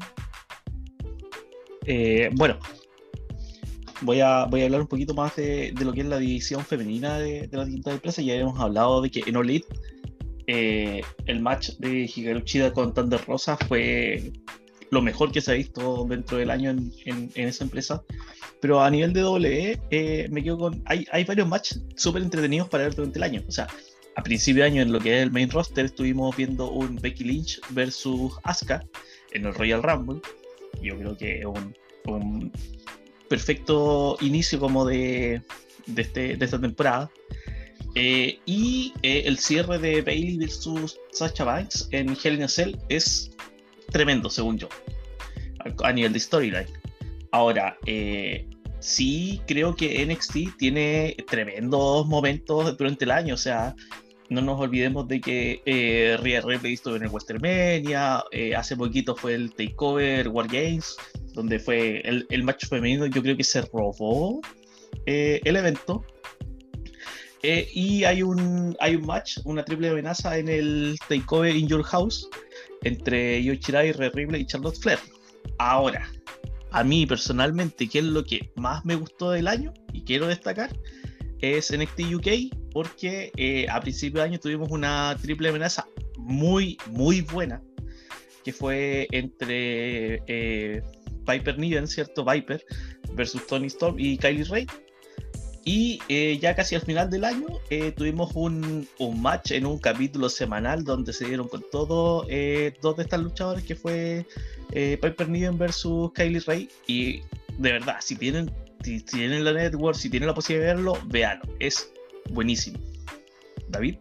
Speaker 3: Eh, bueno, voy a, voy a hablar un poquito más de, lo que es la división femenina de, de la tienda de empresa. Ya hemos hablado de que en Olite eh, el match de Hikaru con Thunder Rosa fue lo mejor que se ha visto dentro del año en, esa empresa. Pero a nivel de WWE, eh, me quedo con. Hay, hay varios matches súper entretenidos para ver durante el año. O sea, a principio de año, en lo que es el main roster, estuvimos viendo un Becky Lynch versus Asuka en el Royal Rumble. Yo creo que es un, perfecto inicio como de, de, este, de esta temporada. Eh, y eh, el cierre de Bailey versus Sacha Banks en Hell in a Cell es tremendo, según yo, a, nivel de storyline. Ahora, eh, sí creo que NXT tiene tremendos momentos durante el año, o sea, no nos olvidemos de que eh, Rhea Ripley estuvo en el WrestleMania, eh, hace poquito fue el Takeover War Games, donde fue el, el match femenino, yo creo que se robó eh, el evento. y hay un, hay un match, una triple amenaza en el Takeover in Your House, entre Yoshirai, Ripley y Charlotte Flair. Ahora, a mí personalmente, ¿qué es lo que más me gustó del año y quiero destacar? Es NXT UK, porque eh, a principio de año tuvimos una triple amenaza muy, muy buena, que fue entre eh, Piper Niven, ¿cierto? Viper versus Tony Storm y Kylie Ray. Y eh, ya casi al final del año eh, tuvimos un, un, match en un capítulo semanal donde se dieron con todo eh, dos de estas luchadoras que fue Piper Niven versus Kylie Ray. Y de verdad, si tienen, si, tienen la network, si tienen la posibilidad de verlo, véanlo. Es buenísimo. David.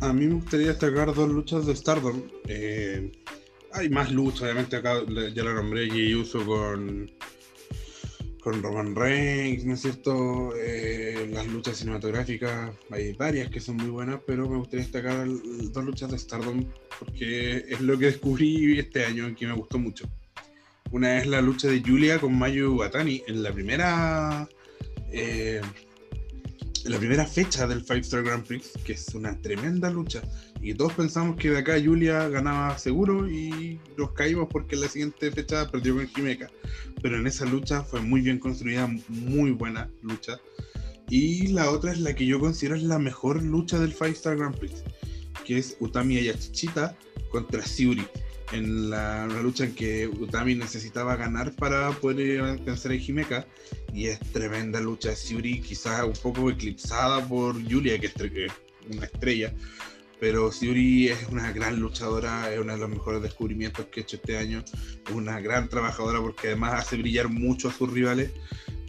Speaker 4: A mí me gustaría destacar dos luchas de Stardom hay más lucha, obviamente acá ya lo nombré y uso con con Roman Reigns, ¿no es cierto? Eh, las luchas cinematográficas, hay varias que son muy buenas, pero me gustaría destacar dos luchas de Stardom porque es lo que descubrí este año y que me gustó mucho. Una es la lucha de Julia con Mayu Watani en la primera eh, la primera fecha del Five Star Grand Prix, que es una tremenda lucha. Y todos pensamos que de acá Julia ganaba seguro y nos caímos porque la siguiente fecha perdió con Jimeca. Pero en esa lucha fue muy bien construida, muy buena lucha. Y la otra es la que yo considero es la mejor lucha del Five Star Grand Prix, que es Utami Ayachichita contra Siuri en la, lucha en que Utami necesitaba ganar para poder vencer a Himeka. Y es tremenda lucha de Siuri quizás un poco eclipsada por Julia que es una estrella. Pero Siuri es una gran luchadora, es uno de los mejores descubrimientos que he hecho este año, es una gran trabajadora porque además hace brillar mucho a sus rivales.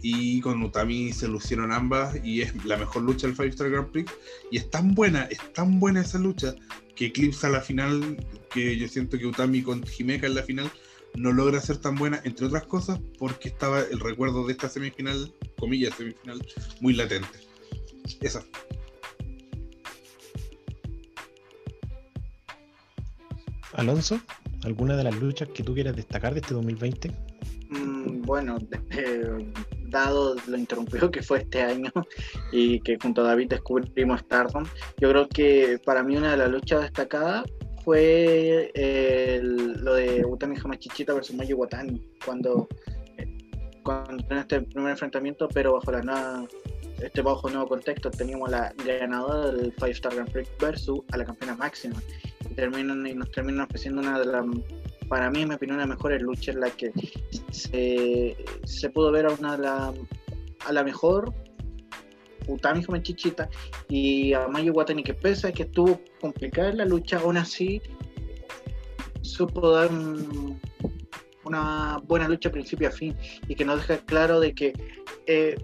Speaker 4: Y con Utami se lucieron ambas y es la mejor lucha del Five Star Grand Prix. Y es tan buena, es tan buena esa lucha que eclipsa la final, que yo siento que Utami con Jimeca en la final no logra ser tan buena, entre otras cosas, porque estaba el recuerdo de esta semifinal, comillas, semifinal, muy latente. Esa.
Speaker 1: Alonso, ¿alguna de las luchas que tú quieras destacar de este 2020?
Speaker 2: Mm, bueno, dado lo interrumpido que fue este año y que junto a David descubrimos Stardom, yo creo que para mí una de las luchas destacadas fue lo de Utami Hamachichita versus Mayu Watani, cuando cuando en este primer enfrentamiento, pero bajo la nueva, este bajo nuevo contexto teníamos la ganadora del Five Star Grand Prix versus a la campeona máxima. Y terminan y nos terminan ofreciendo una de las para mí en mi opinión la mejores luchas en la que se, pudo ver a una la, a la mejor Utami Chichita y a Mayu Watani que pesa que estuvo complicada la lucha aún así supo dar una buena lucha principio a fin y que nos deja claro de que eh,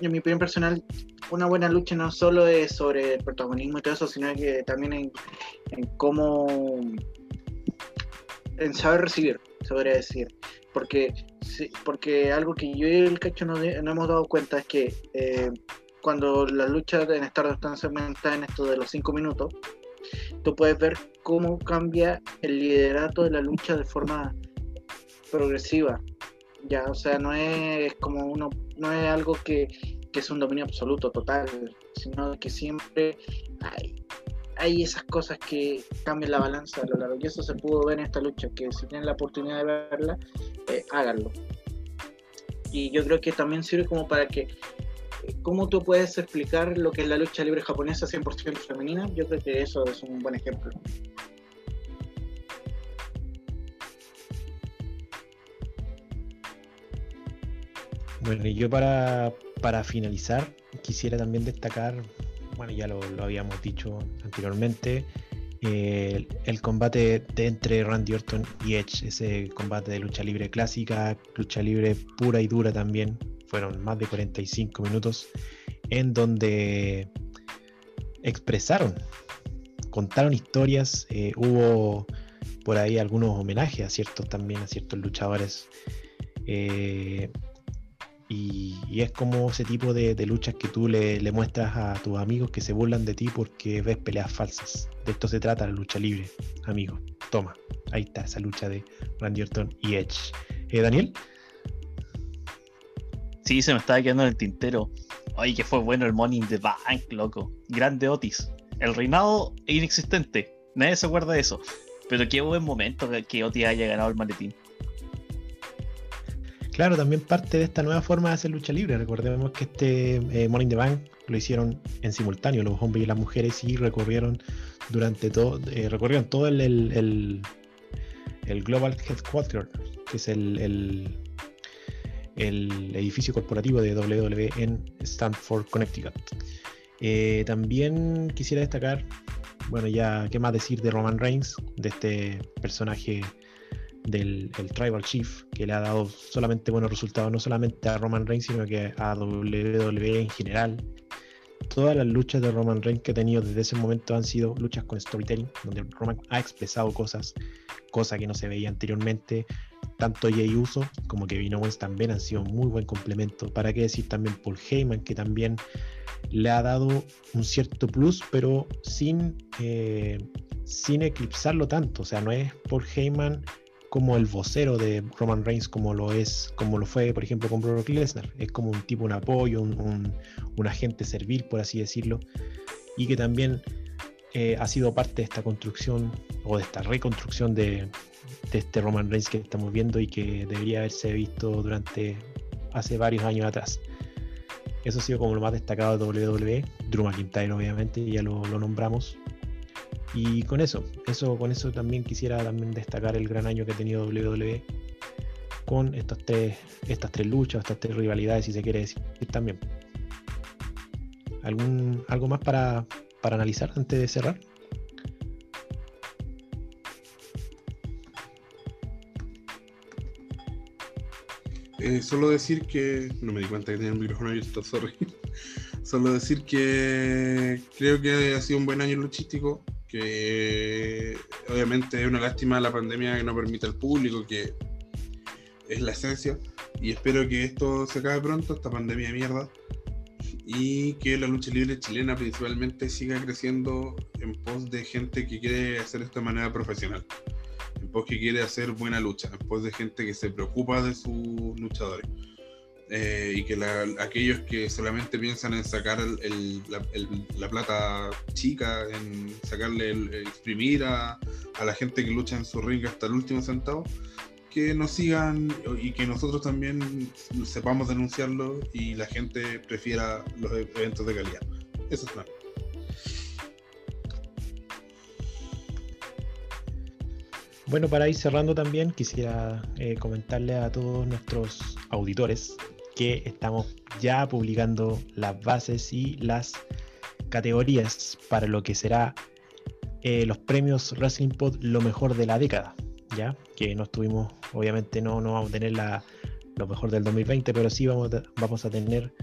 Speaker 2: en mi opinión personal una buena lucha no solo es sobre el protagonismo y todo eso sino que también en cómo en saber recibir se podría decir porque porque algo que yo y el cacho no, hemos dado cuenta es que eh, cuando las luchas en Stardust están segmentadas en esto de los cinco minutos, tú puedes ver cómo cambia el liderato de la lucha de forma progresiva. Ya, o sea, no es como uno, no es algo que, que es un dominio absoluto, total, sino que siempre hay, hay esas cosas que cambian la balanza a lo largo. Y eso se pudo ver en esta lucha, que si tienen la oportunidad de verla, eh, háganlo. Y yo creo que también sirve como para que ¿Cómo tú puedes explicar lo que es la lucha libre japonesa 100% femenina? Yo creo que eso es un buen ejemplo.
Speaker 1: Bueno, y yo para, finalizar quisiera también destacar, bueno, ya lo, habíamos dicho anteriormente, eh, el, combate entre Randy Orton y Edge, ese combate de lucha libre clásica, lucha libre pura y dura también, fueron más de 45 minutos en donde expresaron, contaron historias, eh, hubo por ahí algunos homenajes a ciertos también, a ciertos luchadores. Eh, y, es como ese tipo de, luchas que tú le, muestras a tus amigos que se burlan de ti porque ves peleas falsas. De esto se trata la lucha libre, amigos. Toma, ahí está esa lucha de Randy Orton y Edge. Eh, Daniel.
Speaker 3: Sí, se me estaba quedando en el tintero. Ay, que fue bueno el Money in the Bank, loco. Grande Otis. El reinado inexistente. Nadie se acuerda de eso. Pero qué buen momento que Otis haya ganado el maletín.
Speaker 1: Claro, también parte de esta nueva forma de hacer lucha libre. Recordemos que este eh, in the Bank lo hicieron en simultáneo, los hombres y las mujeres, y recorrieron durante todo, eh, recorrieron todo el, el, el, Global Headquarters, que es el, el edificio corporativo de WWE en Stanford, Connecticut. Eh, también quisiera destacar, bueno, ya, ¿qué más decir de Roman Reigns, de este personaje del Tribal Chief, que le ha dado solamente buenos resultados, no solamente a Roman Reigns, sino que a WWE en general. Todas las luchas de Roman Reigns que he tenido desde ese momento han sido luchas con storytelling, donde Roman ha expresado cosas, cosas que no se veía anteriormente, tanto Jay Uso como Kevin Owens también han sido muy buen complemento. ¿Para qué decir también Paul Heyman, que también le ha dado un cierto plus, pero sin, eh, sin eclipsarlo tanto? O sea, no es Paul Heyman como el vocero de Roman Reigns, como lo es, como lo fue, por ejemplo, con Brock Lesnar. Es como un tipo, un apoyo, un, un, agente servil, por así decirlo, y que también eh, ha sido parte de esta construcción o de esta reconstrucción de, de este Roman Reigns que estamos viendo y que debería haberse visto durante hace varios años atrás. Eso ha sido como lo más destacado de WWE. Drew McIntyre, obviamente, ya lo, nombramos. Y con eso, eso, con eso también quisiera también destacar el gran año que ha tenido WWE con estas tres, estas tres luchas, estas tres rivalidades, si se quiere decir también. ¿Algún, ¿Algo más para, para analizar antes de cerrar?
Speaker 4: Eh, solo decir que. No me di cuenta que tenía el micrófono abierto, sorry. solo decir que creo que ha sido un buen año luchístico. Que obviamente es una lástima la pandemia que no permite al público, que es la esencia. Y espero que esto se acabe pronto, esta pandemia de mierda. Y que la lucha libre chilena principalmente siga creciendo en pos de gente que quiere hacer esto de manera profesional en que quiere hacer buena lucha, después de gente que se preocupa de sus luchadores. Eh, y que aquellos que solamente piensan en sacar la, plata chica, en sacarle, el, exprimir a, la gente que lucha en su ring hasta el último centavo, que nos sigan y que nosotros también sepamos denunciarlo y la gente prefiera los e-, eventos de calidad. Eso es claro.
Speaker 1: Bueno, para ir cerrando también, quisiera eh, comentarle a todos nuestros auditores que estamos ya publicando las bases y las categorías para lo que será eh, los premios Wrestling Pod lo mejor de la década, ya que no estuvimos, obviamente no, no vamos a tener la, lo mejor del 2020, pero sí vamos a, vamos a tener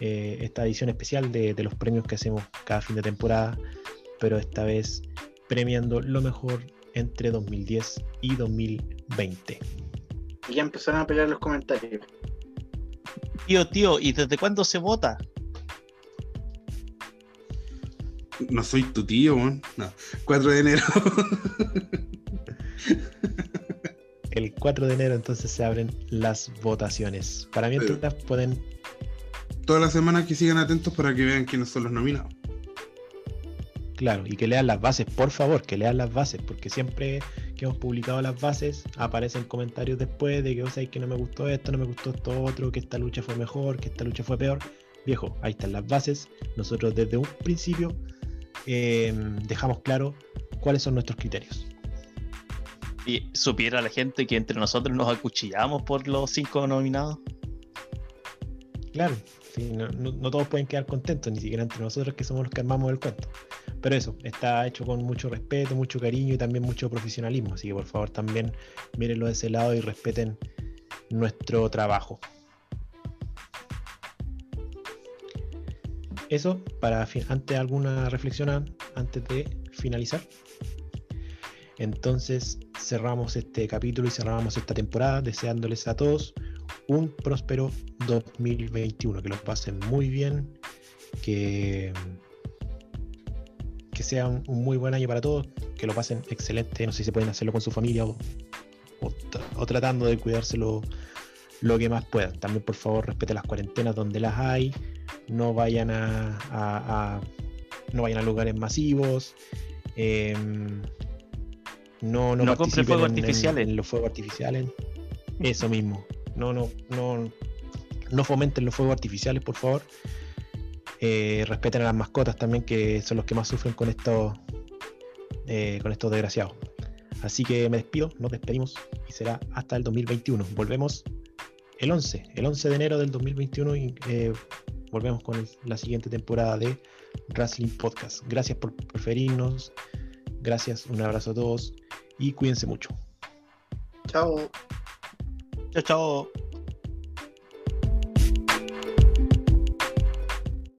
Speaker 1: eh, esta edición especial de, de los premios que hacemos cada fin de temporada, pero esta vez premiando lo mejor entre 2010 y 2020.
Speaker 2: Y ya empezaron a pelear los comentarios.
Speaker 3: Tío, tío, ¿y desde cuándo se vota?
Speaker 4: No soy tu tío, weón. No. 4 de enero.
Speaker 1: El 4 de enero entonces se abren las votaciones. Para mientras pueden...
Speaker 4: Toda la semana que sigan atentos para que vean quiénes son los nominados.
Speaker 1: Claro, y que lean las bases, por favor, que lean las bases, porque siempre que hemos publicado las bases aparecen comentarios después de que, o sea, que no me gustó esto, no me gustó esto otro, que esta lucha fue mejor, que esta lucha fue peor. Viejo, ahí están las bases. Nosotros desde un principio eh, dejamos claro cuáles son nuestros criterios.
Speaker 3: Y supiera la gente que entre nosotros nos acuchillamos por los cinco nominados.
Speaker 1: Claro, no, todos pueden quedar contentos, ni siquiera entre nosotros que somos los que armamos el cuento. Pero eso, está hecho con mucho respeto, mucho cariño y también mucho profesionalismo. Así que por favor también mírenlo de ese lado y respeten nuestro trabajo. Eso, para antes alguna reflexión antes de finalizar. Entonces cerramos este capítulo y cerramos esta temporada deseándoles a todos un próspero 2021, que lo pasen muy bien, que, que sea un, muy buen año para todos, que lo pasen excelente, no sé si se pueden hacerlo con su familia o, o, tratando de cuidárselo lo que más puedan. También por favor respete las cuarentenas donde las hay, no vayan a, no vayan a lugares masivos. Em, no, no,
Speaker 3: compren fuegos artificiales.
Speaker 1: en los fuegos artificiales. Eso mismo no, no, no, no fomenten los fuegos artificiales, por favor. Eh, respeten a las mascotas también, que son los que más sufren con estos, eh, con estos desgraciados. Así que me despido, nos despedimos y será hasta el 2021. Volvemos el 11, el 11 de enero del 2021 y eh, volvemos con la siguiente temporada de Wrestling Podcast. Gracias por preferirnos, gracias, un abrazo a todos y cuídense mucho.
Speaker 2: Chao.
Speaker 3: Chao, chao.